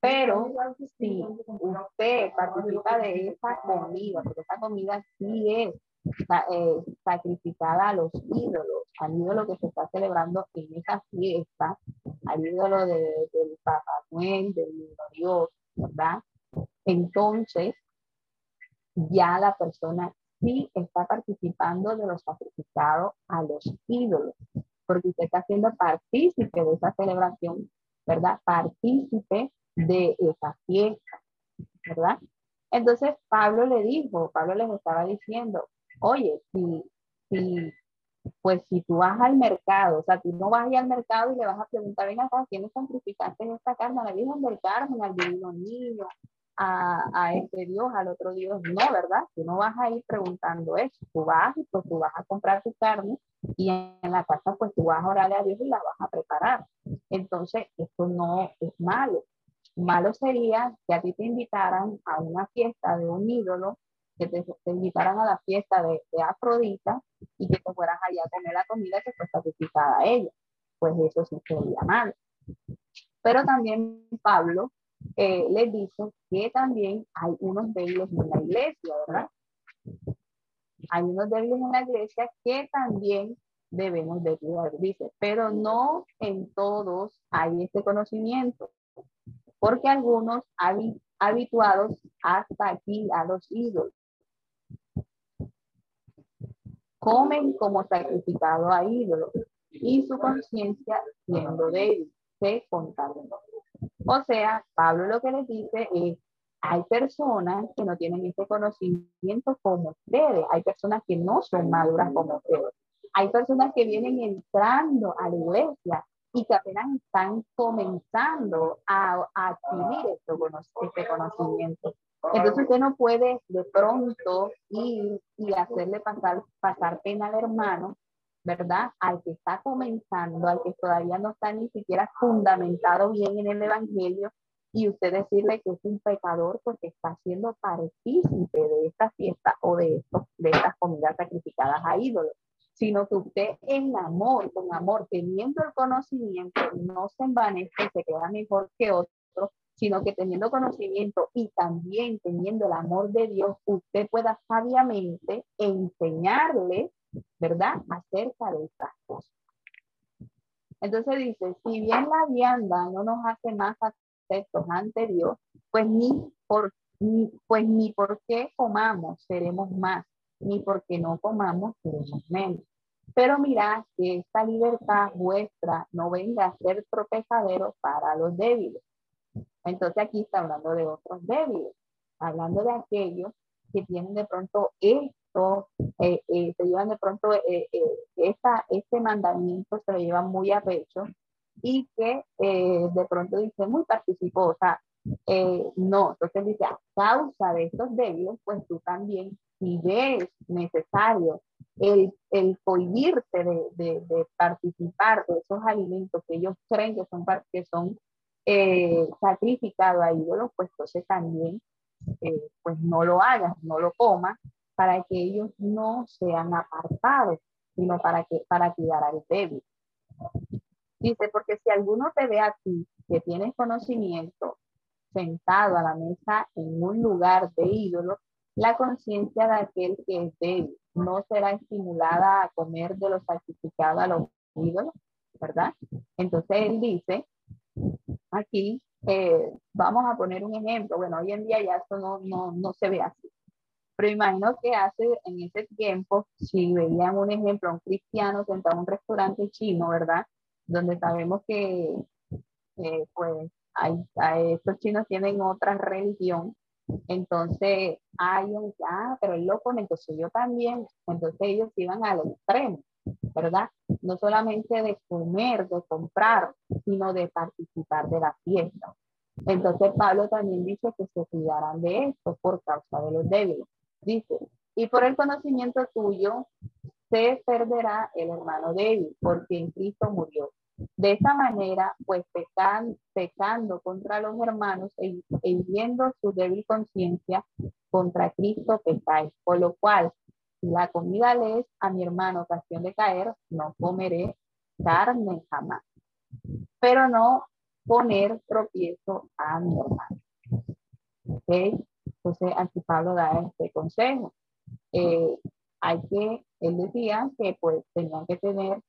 Pero si usted participa de esa comida, porque esa comida sí es eh, sacrificada a los ídolos, al ídolo que se está celebrando en esa fiesta, al ídolo de, del Papá Noel, del Dios, ¿verdad? Entonces, ya la persona sí está participando de los sacrificados a los ídolos, porque usted está siendo partícipe de esa celebración, ¿verdad? Partícipe de esa fiesta, ¿verdad? Entonces Pablo le dijo, Pablo les estaba diciendo, oye, si, si, pues si tú vas al mercado, o sea, tú no vas a ir al mercado y le vas a preguntar, venga acá, ¿quién sacrificaste en esta carne? A la Virgen del Carmen, al Divino Niño, a, a, este Dios, al otro Dios. No, ¿verdad? Tú no vas a ir preguntando eso. Tú vas y pues tú vas a comprar tu carne y en la casa pues tú vas a orarle a Dios y la vas a preparar. Entonces, esto no es malo. Malo sería que a ti te invitaran a una fiesta de un ídolo, que te, invitaran a la fiesta de, Afrodita y que te fueras allá a comer la comida que fue sacrificada a ella. Pues eso sí sería malo. Pero también Pablo eh, les dice que también hay unos débiles en la iglesia, ¿verdad? Hay unos débiles en la iglesia que también debemos de cuidar, dice, pero no en todos hay este conocimiento, porque algunos habituados hasta aquí a los ídolos comen como sacrificado a ídolos y su conciencia siendo débil se contaminó. O sea, Pablo lo que les dice es, hay personas que no tienen este conocimiento como ustedes, hay personas que no son maduras como ustedes, hay personas que vienen entrando a la iglesia y que apenas están comenzando a, adquirir este conocimiento. Entonces usted no puede de pronto ir y hacerle pasar, pasar pena al hermano, ¿verdad? Al que está comenzando, al que todavía no está ni siquiera fundamentado bien en el Evangelio, y usted decirle que es un pecador porque está siendo partícipe de esta fiesta o de, esto, de estas comidas sacrificadas a ídolos sino que usted en amor, con amor, teniendo el conocimiento, no se envanece, se queda mejor que otro, sino que teniendo conocimiento y también teniendo el amor de Dios, usted pueda sabiamente enseñarle, ¿verdad?, acerca de estas cosas. Entonces dice, si bien la vianda no nos hace más aceptos ante Dios, pues ni por, ni, pues ni por qué comamos seremos más, ni porque no comamos seremos menos. Pero mirad que esta libertad vuestra no venga a ser tropezadero para los débiles. Entonces aquí está hablando de otros débiles, hablando de aquellos que tienen de pronto esto, eh, eh, se llevan de pronto eh, esta, este mandamiento, se lo llevan muy a pecho y que de pronto dicen muy participó, o sea, no, entonces dice, a causa de estos débiles, pues tú también, si ves necesario el, el cohibirte de, de, de, participar de esos alimentos que ellos creen que son, que son eh, sacrificados a ídolos, pues entonces también eh, pues no lo hagas, no lo comas, para que ellos no sean apartados, sino para, que, para cuidar al débil. Dice, porque si alguno te ve a ti que tienes conocimiento sentado a la mesa en un lugar de ídolo, la conciencia de aquel que es débil no será estimulada a comer de los sacrificados a los ídolos, ¿verdad? Entonces él dice, aquí, eh, vamos a poner un ejemplo, bueno, hoy en día ya esto no, no, no se ve así, pero imagino que hace en ese tiempo, si veían un ejemplo, un cristiano sentado en un restaurante chino, ¿verdad? Donde sabemos que, eh, pues, hay, estos chinos tienen otra religión, entonces, hay un, ah, pero el loco, entonces yo también, entonces ellos iban al extremo, ¿verdad? No solamente de comer, de comprar, sino de participar de la fiesta. Entonces Pablo también dice que se cuidarán de esto por causa de los débiles. Dice, y por el conocimiento tuyo se perderá el hermano débil, porque en Cristo murió. De esa manera, pues pecan, pecando contra los hermanos e, e viendo su débil conciencia, contra Cristo pecáis. Por lo cual, la comida le es a mi hermano ocasión de caer, no comeré carne jamás. Pero no poner tropiezo a mi hermano. ¿Ok? Entonces, aquí Pablo da este consejo. Eh, hay que, él decía que pues tenían que tener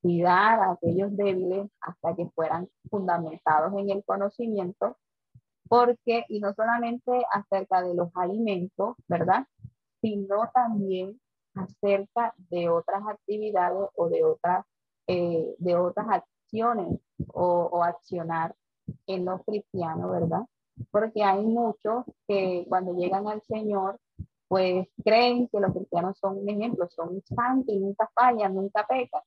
cuidar a aquellos débiles hasta que fueran fundamentados en el conocimiento, porque, y no solamente acerca de los alimentos, ¿verdad? Sino también acerca de otras actividades o de otras, eh, de otras acciones o, o accionar en los cristianos, ¿verdad? Porque hay muchos que cuando llegan al Señor, pues creen que los cristianos son un ejemplo, son santos y nunca fallan, nunca pecan.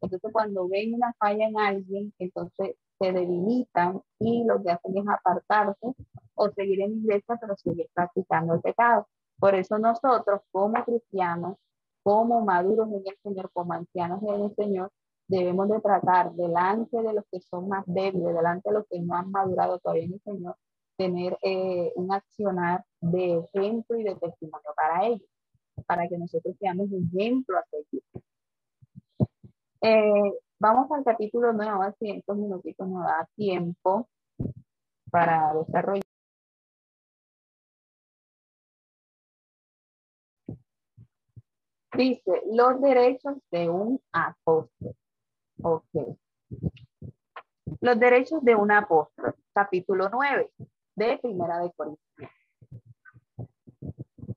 Entonces, cuando ven una falla en alguien, entonces se debilitan y lo que hacen es apartarse o seguir en iglesia, pero seguir practicando el pecado. Por eso nosotros, como cristianos, como maduros en el Señor, como ancianos en el Señor, debemos de tratar delante de los que son más débiles, delante de los que no han madurado todavía en el Señor, tener eh, un accionar de ejemplo y de testimonio para ellos, para que nosotros seamos un ejemplo a seguir. Eh, vamos al capítulo 9, a ver si estos minutitos nos da tiempo para desarrollar. Dice, los derechos de un apóstol. Ok. Los derechos de un apóstol. Capítulo 9 de Primera de Corintios.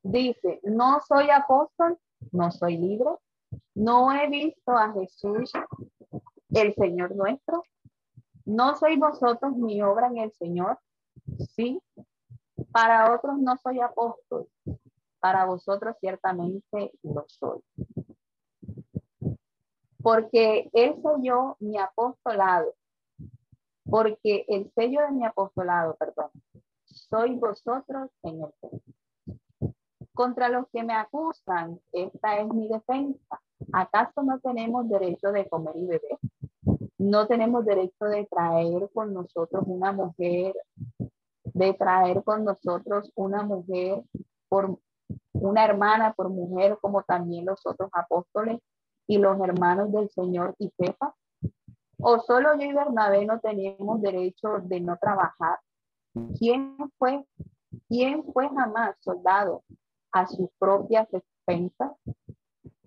Dice, no soy apóstol, no soy libre, no he visto a Jesús, el Señor nuestro. No soy vosotros mi obra en el Señor. Sí. Para otros no soy apóstol. Para vosotros ciertamente lo soy. Porque él yo mi apostolado. Porque el sello de mi apostolado, perdón, soy vosotros en el Señor. Contra los que me acusan, esta es mi defensa ¿Acaso no tenemos derecho de comer y beber? No tenemos derecho de traer con nosotros una mujer, de traer con nosotros una mujer por una hermana por mujer, como también los otros apóstoles y los hermanos del Señor y Cefa. O solo yo y Bernabé no tenemos derecho de no trabajar. ¿Quién fue, quién fue jamás soldado a sus propias expensas?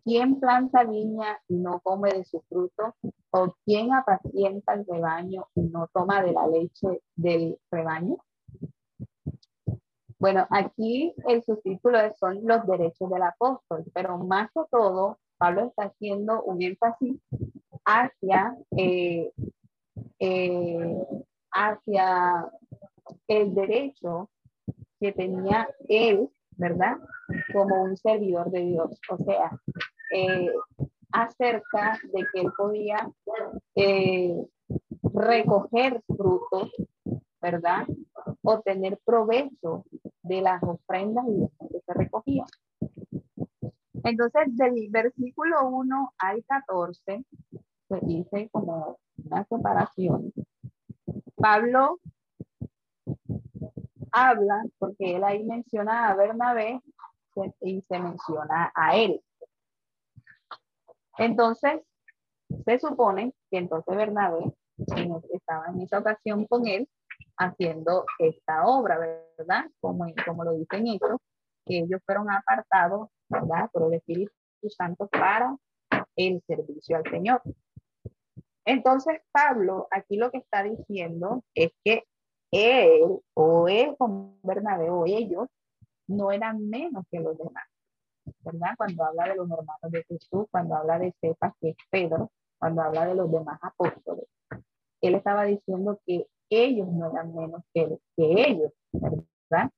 ¿Quién planta viña y no come de su fruto? ¿O quién apacienta el rebaño y no toma de la leche del rebaño? Bueno, aquí el subtítulo son los derechos del apóstol, pero más que todo, Pablo está haciendo un énfasis hacia, eh, eh, hacia el derecho que tenía él, ¿verdad? Como un servidor de Dios. O sea, eh, acerca de que él podía recoger frutos, ¿verdad? O tener provecho de las ofrendas y que se recogían. Entonces, del versículo 1 al 14, se dice como una separación. Pablo habla, porque él ahí menciona a Bernabé y se menciona a él. Entonces, se supone que entonces Bernabé estaba en esa ocasión con él haciendo esta obra, ¿verdad? Como, como lo dicen ellos, que ellos fueron apartados, ¿verdad? Por el Espíritu Santo para el servicio al Señor. Entonces, Pablo aquí lo que está diciendo es que él o él con Bernabé o ellos no eran menos que los demás. ¿verdad? Cuando habla de los hermanos de Jesús, cuando habla de Cepas, que es Pedro, cuando habla de los demás apóstoles, él estaba diciendo que ellos no eran menos que, que ellos, ¿verdad?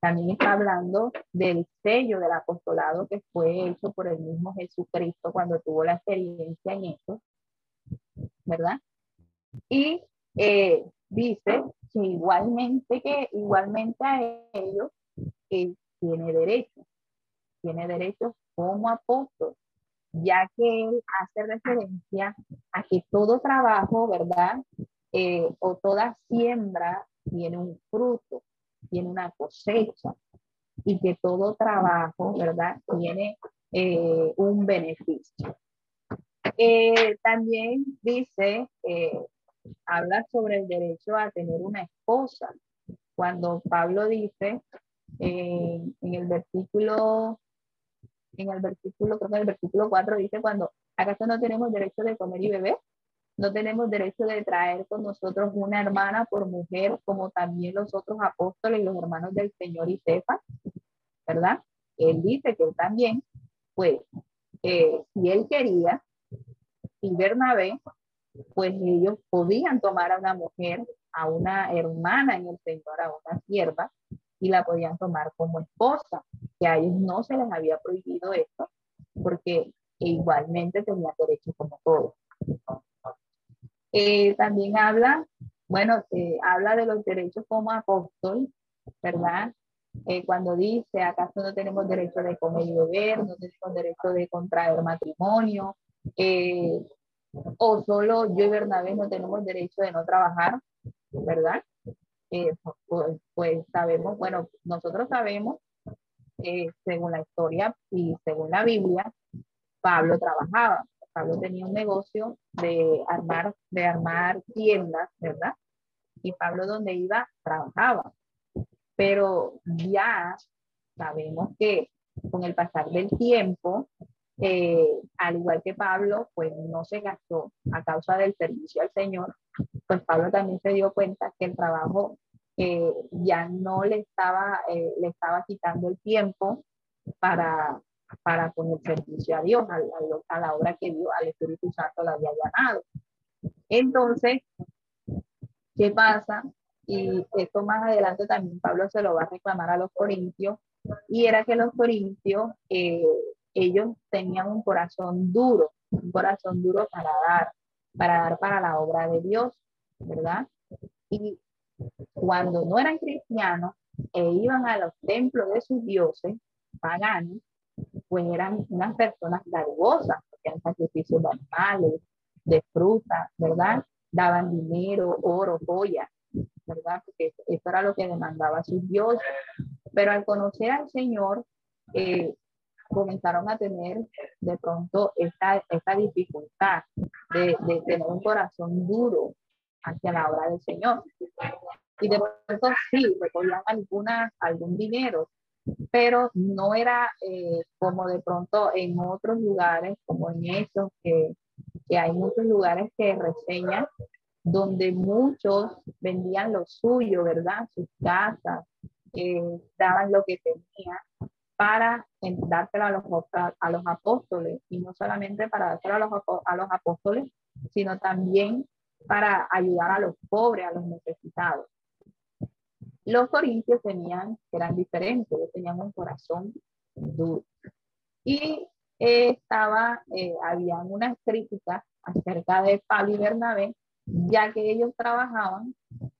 También está hablando del sello del apostolado que fue hecho por el mismo Jesucristo cuando tuvo la experiencia en eso, ¿verdad? Y eh, dice que igualmente que igualmente a ellos él tiene derecho, tiene derechos como apóstol, ya que él hace referencia a que todo trabajo, ¿verdad? Eh, o toda siembra tiene un fruto, tiene una cosecha y que todo trabajo, ¿verdad? Tiene eh, un beneficio. Eh, también dice, habla sobre el derecho a tener una esposa. Cuando Pablo dice en el versículo en el versículo, creo que en el versículo 4 dice, cuando acaso no tenemos derecho de comer y beber, no tenemos derecho de traer con nosotros una hermana por mujer, como también los otros apóstoles y los hermanos del Señor y sepa, ¿verdad? Él dice que él también, pues, eh, si él quería, y Bernabé, pues ellos podían tomar a una mujer, a una hermana en el Señor, a una sierva, y la podían tomar como esposa, que a ellos no se les había prohibido esto, porque igualmente tenían derecho como todos. Eh, también habla, bueno, habla de los derechos como apóstol, ¿verdad? Eh, cuando dice, ¿acaso no tenemos derecho de comer y beber? ¿No tenemos derecho de contraer matrimonio? Eh, ¿O solo yo y Bernabé no tenemos derecho de no trabajar? ¿Verdad? Eh, pues, pues, sabemos, bueno, nosotros sabemos, eh, según la historia y según la Biblia, Pablo trabajaba. Pablo tenía un negocio de armar, de armar tiendas, ¿verdad? y Pablo donde iba trabajaba. Pero ya sabemos que con el pasar del tiempo, eh, al igual que Pablo, pues no se gastó a causa del servicio al Señor, pues Pablo también se dio cuenta que el trabajo eh, ya no le estaba, eh, le estaba quitando el tiempo para, para con el servicio a Dios, a, la obra que Dios, al Espíritu Santo le había llamado. Entonces, ¿qué pasa? Y esto más adelante también Pablo se lo va a reclamar a los corintios, y era que los corintios, eh, ellos tenían un corazón duro, un corazón duro para dar, para dar para la obra de Dios, ¿verdad? Y cuando no eran cristianos e iban a los templos de sus dioses paganos, pues eran unas personas dardosas, porque eran sacrificios de animales, de fruta, ¿verdad? Daban dinero, oro, joyas, ¿verdad? Porque eso era lo que demandaba sus dioses. Pero al conocer al Señor, eh, comenzaron a tener de pronto esta, esta dificultad de, de, tener un corazón duro hacia la obra del Señor. Y de pronto sí, recogían alguna, algún dinero, pero no era eh, como de pronto en otros lugares, como en esos que, hay muchos lugares que reseñan, donde muchos vendían lo suyo, ¿verdad? Sus casas, eh, daban lo que tenían para dárselo a los, a los apóstoles, y no solamente para dárselo a los apóstoles, sino también para ayudar a los pobres, a los necesitados. Los corintios tenían, eran diferentes, tenían un corazón duro. Y eh, estaba, eh, habían unas críticas acerca de Pablo y Bernabé, ya que ellos trabajaban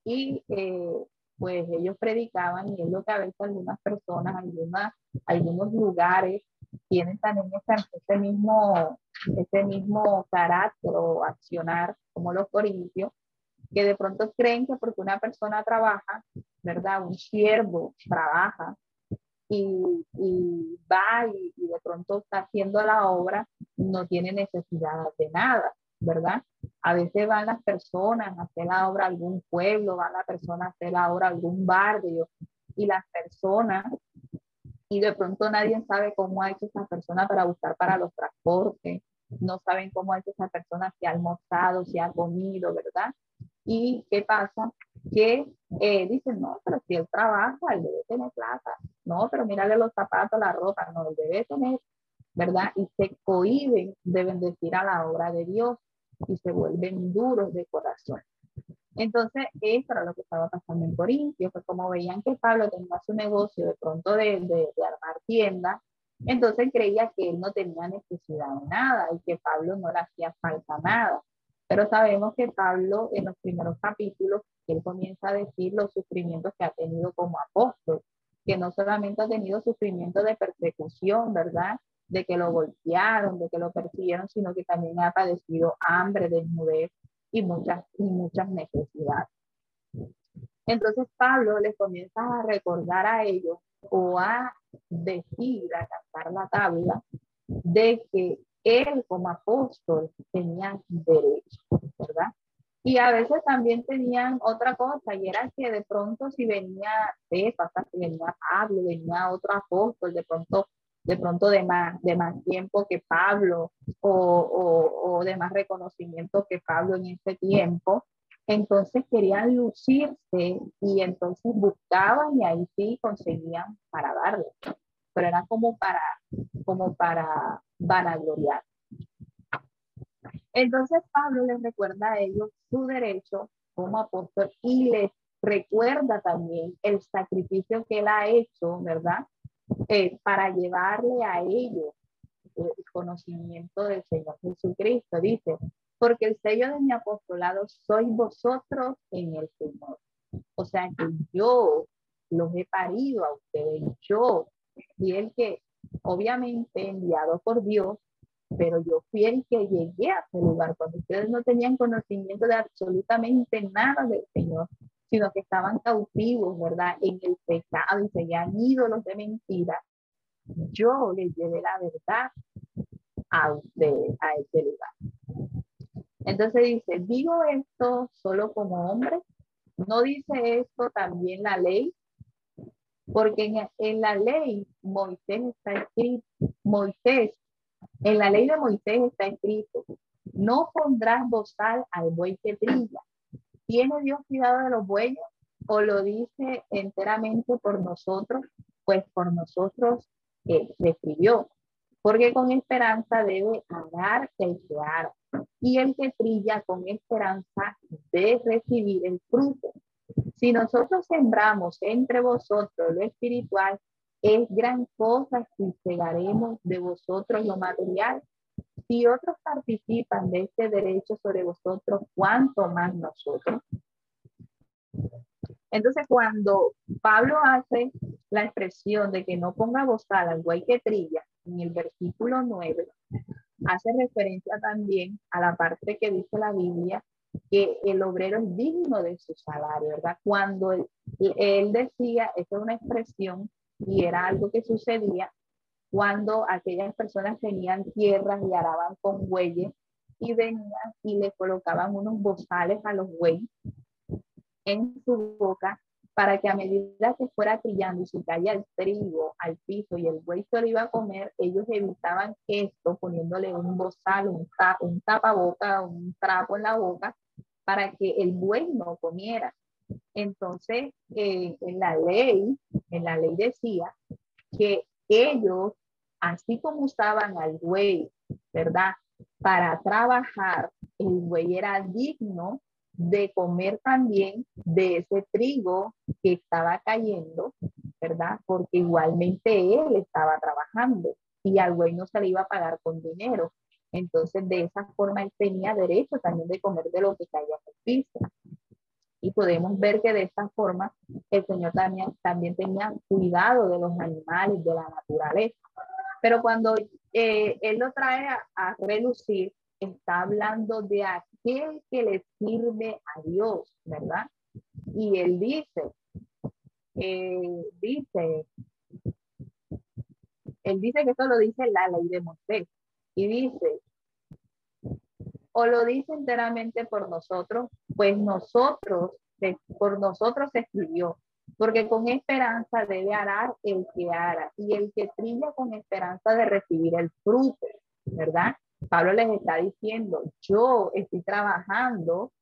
y eh, pues ellos predicaban y es lo que a veces algunas personas, algunas, algunos lugares tienen también ese, mismo, ese mismo carácter o accionar como los corintios, que de pronto creen que porque una persona trabaja, ¿verdad? Un siervo trabaja y, y va y, y, de pronto está haciendo la obra, no tiene necesidad de nada, ¿verdad? A veces van las personas a hacer la obra a algún pueblo, van las personas a hacer la obra a algún barrio y las personas, y de pronto nadie sabe cómo ha hecho esa persona para buscar para los transportes, no saben cómo ha hecho esa persona, si ha almorzado, si ha comido, ¿verdad? ¿Y qué pasa? Que eh, dicen, no, pero si él trabaja, él debe tener plata. No, pero mírale los zapatos, la ropa, no, él debe tener, ¿verdad? Y se cohiben de bendecir a la obra de Dios y se vuelven duros de corazón. Entonces, eso era lo que estaba pasando en Corintio, fue como veían que Pablo tenía su negocio de pronto de, de, de armar tiendas, entonces creía que él no tenía necesidad de nada y que Pablo no le hacía falta nada. Pero sabemos que Pablo en los primeros capítulos, él comienza a decir los sufrimientos que ha tenido como apóstol, que no solamente ha tenido sufrimiento de persecución, ¿verdad? De que lo golpearon, de que lo persiguieron, sino que también ha padecido hambre, desnudez y muchas, y muchas necesidades. Entonces Pablo les comienza a recordar a ellos o a decir, a cantar la tabla, de que él como apóstol tenía derecho, ¿verdad? Y a veces también tenían otra cosa, y era que de pronto si venía Cefas, si venía Pablo, venía otro apóstol, de pronto, de pronto de más, de más tiempo que Pablo, o, o, o de más reconocimiento que Pablo en ese tiempo, entonces querían lucirse y entonces buscaban y ahí sí conseguían para darle. Pero era como para, como para vanagloriar. Entonces Pablo les recuerda a ellos su derecho como apóstol y les recuerda también el sacrificio que él ha hecho, ¿verdad? Eh, para llevarle a ellos el conocimiento del Señor Jesucristo. Dice, porque el sello de mi apostolado sois vosotros en el Señor. O sea que yo los he parido a ustedes, yo y el que obviamente enviado por Dios, pero yo fui el que llegué a ese lugar cuando ustedes no tenían conocimiento de absolutamente nada del Señor, sino que estaban cautivos, ¿verdad? En el pecado y seguían ídolos de mentira. Yo les llevé la verdad a ustedes, a ese lugar. Entonces dice, digo esto solo como hombre, ¿No dice esto también la ley? Porque en, la ley Moisés está escrito, Moisés, en la ley de Moisés está escrito, no pondrás bozal al buey que trilla. ¿Tiene Dios cuidado de los bueyes o lo dice enteramente por nosotros? Pues por nosotros eh, escribió. Porque con esperanza debe arar el que ara y el que trilla con esperanza de recibir el fruto. Si nosotros sembramos entre vosotros lo espiritual, es gran cosa si cegaremos de vosotros lo material. Si otros participan de este derecho sobre vosotros, ¿cuánto más nosotros? Entonces, cuando Pablo hace la expresión de que no ponga bozal al güey que trilla, en el versículo 9, hace referencia también a la parte que dice la Biblia que el obrero es digno de su salario, ¿verdad? Cuando él, él decía, esa es una expresión y era algo que sucedía cuando aquellas personas tenían tierras y araban con bueyes y venían y le colocaban unos bozales a los bueyes en su boca para que a medida que fuera trillando y se caía el trigo al piso y el buey se lo iba a comer, ellos evitaban esto poniéndole un bozal, un, un tapaboca, un trapo en la boca para que el buey no comiera. Entonces, eh, en la ley, en la ley decía que ellos, así como usaban al buey, ¿verdad? Para trabajar, el buey era digno de comer también de ese trigo que estaba cayendo, ¿verdad? Porque igualmente él estaba trabajando y al buey no se le iba a pagar con dinero. Entonces, de esa forma él tenía derecho también de comer de lo que caía el piso. Y podemos ver que de esta forma el Señor también, también tenía cuidado de los animales, de la naturaleza. Pero cuando eh, Él lo trae a, a relucir, está hablando de aquel que le sirve a Dios, ¿verdad? Y él dice, eh, dice, él dice que esto lo dice la ley de Moisés. Y dice, o lo dice enteramente por nosotros, pues nosotros, por nosotros se escribió, porque con esperanza debe arar el que ara y el que trilla con esperanza de recibir el fruto, ¿verdad? Pablo les está diciendo, yo estoy trabajando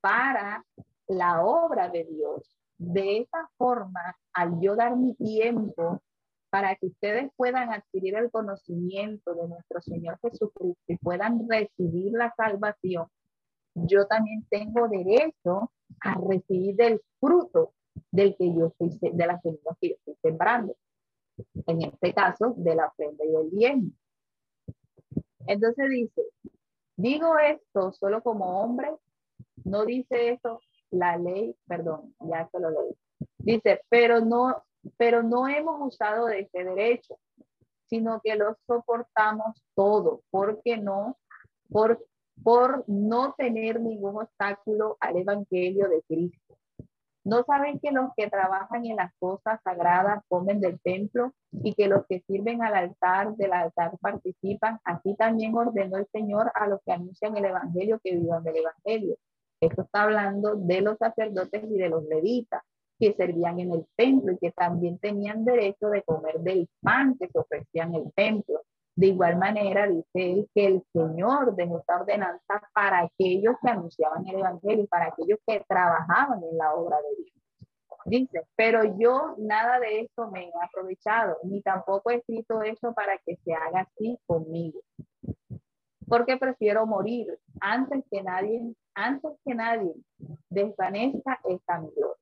para la obra de Dios. De esa forma, al yo dar mi tiempo para que ustedes puedan adquirir el conocimiento de nuestro Señor Jesucristo y puedan recibir la salvación, yo también tengo derecho a recibir el fruto del que yo estoy, de la semilla que yo estoy sembrando. En este caso, de la ofrenda y del bien. Entonces dice, digo esto solo como hombre, no dice eso la ley, perdón, ya se lo leí. Dice, pero no, pero no hemos usado de este derecho, sino que lo soportamos todo, porque no, por, por no tener ningún obstáculo al evangelio de Cristo. ¿No saben que los que trabajan en las cosas sagradas comen del templo y que los que sirven al altar del altar participan? Así también ordenó el Señor a los que anuncian el Evangelio que vivan del Evangelio. Esto está hablando de los sacerdotes y de los levitas que servían en el templo y que también tenían derecho de comer del pan que se ofrecía en el templo. De igual manera, dice él que el Señor dejó esta ordenanza para aquellos que anunciaban el Evangelio, para aquellos que trabajaban en la obra de Dios. Dice, pero yo nada de esto me he aprovechado, ni tampoco he escrito eso para que se haga así conmigo. Porque prefiero morir antes que nadie, antes que nadie desvanezca esta gloria.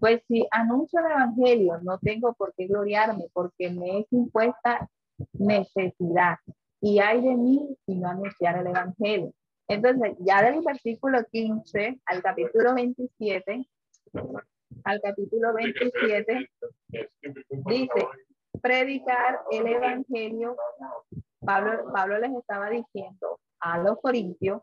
Pues si anuncio el evangelio, no tengo por qué gloriarme, porque me es impuesta necesidad. Y hay de mí si no anunciar el Evangelio. Entonces, ya del versículo 15 al capítulo 27, al capítulo 27, dice, predicar el Evangelio. Pablo, Pablo les estaba diciendo a los corintios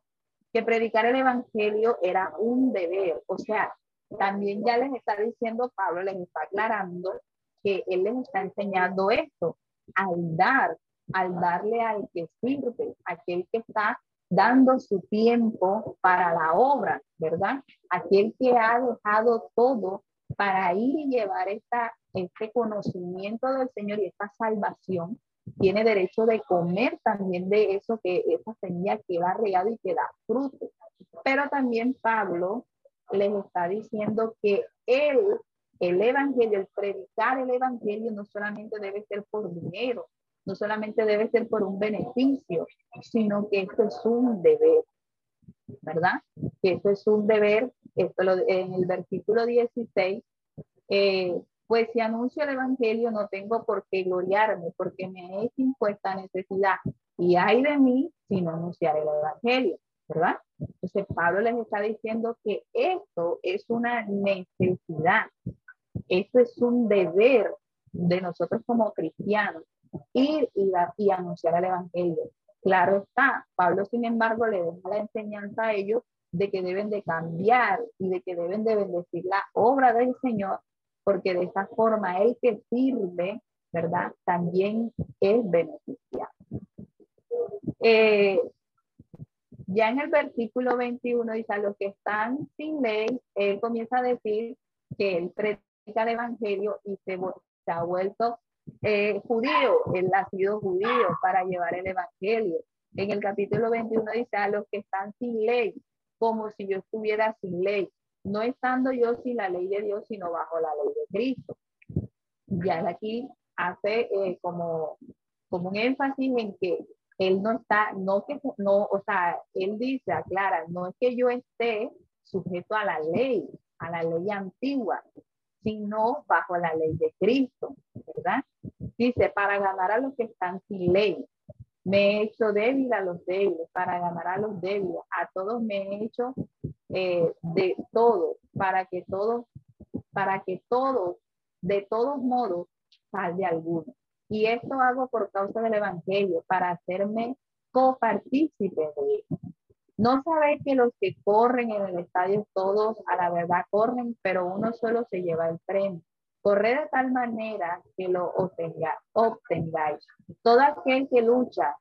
que predicar el Evangelio era un deber. O sea, también ya les está diciendo, Pablo les está aclarando que él les está enseñando esto al dar, al darle al que sirve, aquel que está dando su tiempo para la obra, ¿verdad? Aquel que ha dejado todo para ir y llevar esta, este conocimiento del Señor y esta salvación, tiene derecho de comer también de eso que esa semilla que va regado y que da fruto. Pero también Pablo les está diciendo que él, el evangelio, el predicar el evangelio no solamente debe ser por dinero, no solamente debe ser por un beneficio, sino que esto es un deber, ¿verdad? Que esto es un deber, esto lo, en el versículo 16, eh, pues si anuncio el evangelio no tengo por qué gloriarme, porque me es impuesta necesidad. Y hay de mí si no anunciar el evangelio, ¿verdad? Entonces Pablo les está diciendo que esto es una necesidad, esto es un deber de nosotros como cristianos, ir y, y anunciar el evangelio. Claro está, Pablo sin embargo le deja la enseñanza a ellos de que deben de cambiar y de que deben de bendecir la obra del Señor porque de esa forma el que sirve, ¿verdad? También es beneficiado. Eh, ya en el versículo 21 dice, a los que están sin ley, él comienza a decir que él predica el evangelio y se, ha vuelto eh, judío, él ha sido judío para llevar el evangelio. En el capítulo 21 dice, a los que están sin ley, como si yo estuviera sin ley no estando yo sin la ley de Dios, sino bajo la ley de Cristo. Ya aquí hace eh, como, como un énfasis en que él no está, no que, no, o sea, él dice, aclara, no es que yo esté sujeto a la ley, a la ley antigua, sino bajo la ley de Cristo, ¿verdad? Dice, para ganar a los que están sin ley, me he hecho débil a los débiles, para ganar a los débiles, a todos me he hecho eh, de todo, para que todos, para que todos, de todos modos, salve alguno. Y esto hago por causa del Evangelio, para hacerme copartícipe de él. No sabéis que los que corren en el estadio todos a la verdad corren, pero uno solo se lleva el premio. Corre de tal manera que lo obtengáis. Todo aquel que lucha,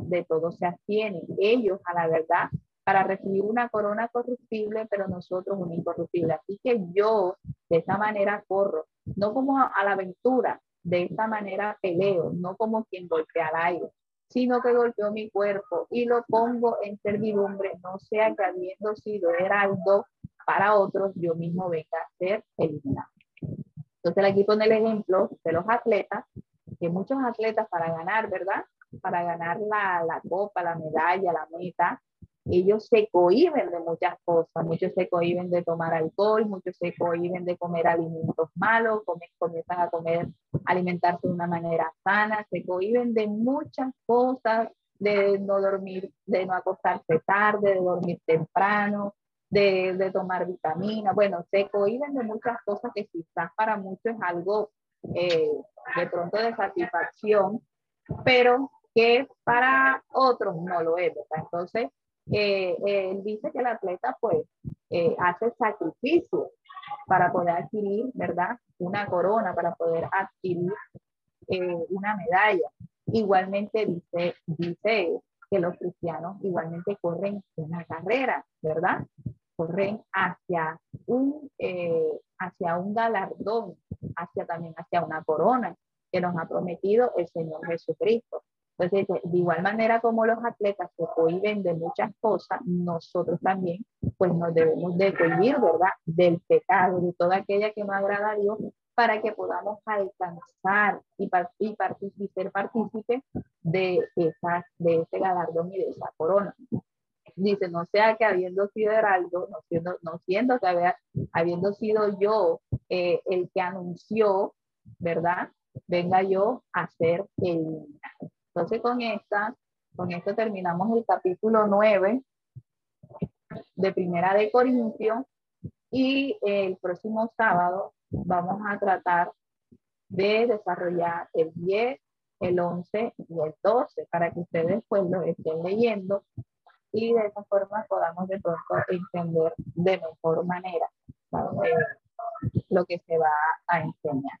de todo se abstiene. Ellos a la verdad para recibir una corona corruptible, pero nosotros un incorruptible. Así que yo de esta manera corro, no como a la aventura, de esta manera peleo, no como quien golpea al aire, sino que golpeo mi cuerpo y lo pongo en servidumbre, no sea que habiendo sido heraldo para otros, yo mismo venga a ser eliminado. Entonces aquí pone el ejemplo de los atletas, que muchos atletas para ganar, ¿verdad? Para ganar la, la copa, la medalla, la meta, ellos se cohiben de muchas cosas, muchos se cohiben de tomar alcohol, muchos se cohiben de comer alimentos malos, comienzan a comer, alimentarse de una manera sana, se cohiben de muchas cosas, de no dormir, de no acostarse tarde, de dormir temprano, de, de tomar vitaminas, bueno, se cohiben de muchas cosas que quizás para muchos es algo eh, de pronto de satisfacción, pero que para otros no lo es, Entonces, eh, él dice que el atleta pues eh, hace sacrificio para poder adquirir, ¿verdad? Una corona, para poder adquirir eh, una medalla. Igualmente dice, dice que los cristianos igualmente corren una carrera, ¿verdad? Corren hacia un, hacia un galardón, hacia también hacia una corona que nos ha prometido el Señor Jesucristo. Entonces, de igual manera como los atletas se cohiben de muchas cosas, nosotros también, pues nos debemos de cohibir, ¿verdad? Del pecado, de toda aquella que no agrada a Dios, para que podamos alcanzar y, y, ser partícipes de, esa, de ese galardón y de esa corona. Dice, no sea que habiendo sido heraldo, no siendo, no siendo que habiendo sido yo eh, el que anunció, ¿verdad? Venga yo a ser el entonces con esta, con esto terminamos el capítulo 9 de Primera de Corintios y el próximo sábado vamos a tratar de desarrollar el 10, el 11 y el 12 para que ustedes pues estén leyendo y de esa forma podamos de pronto entender de mejor manera lo que se va a enseñar.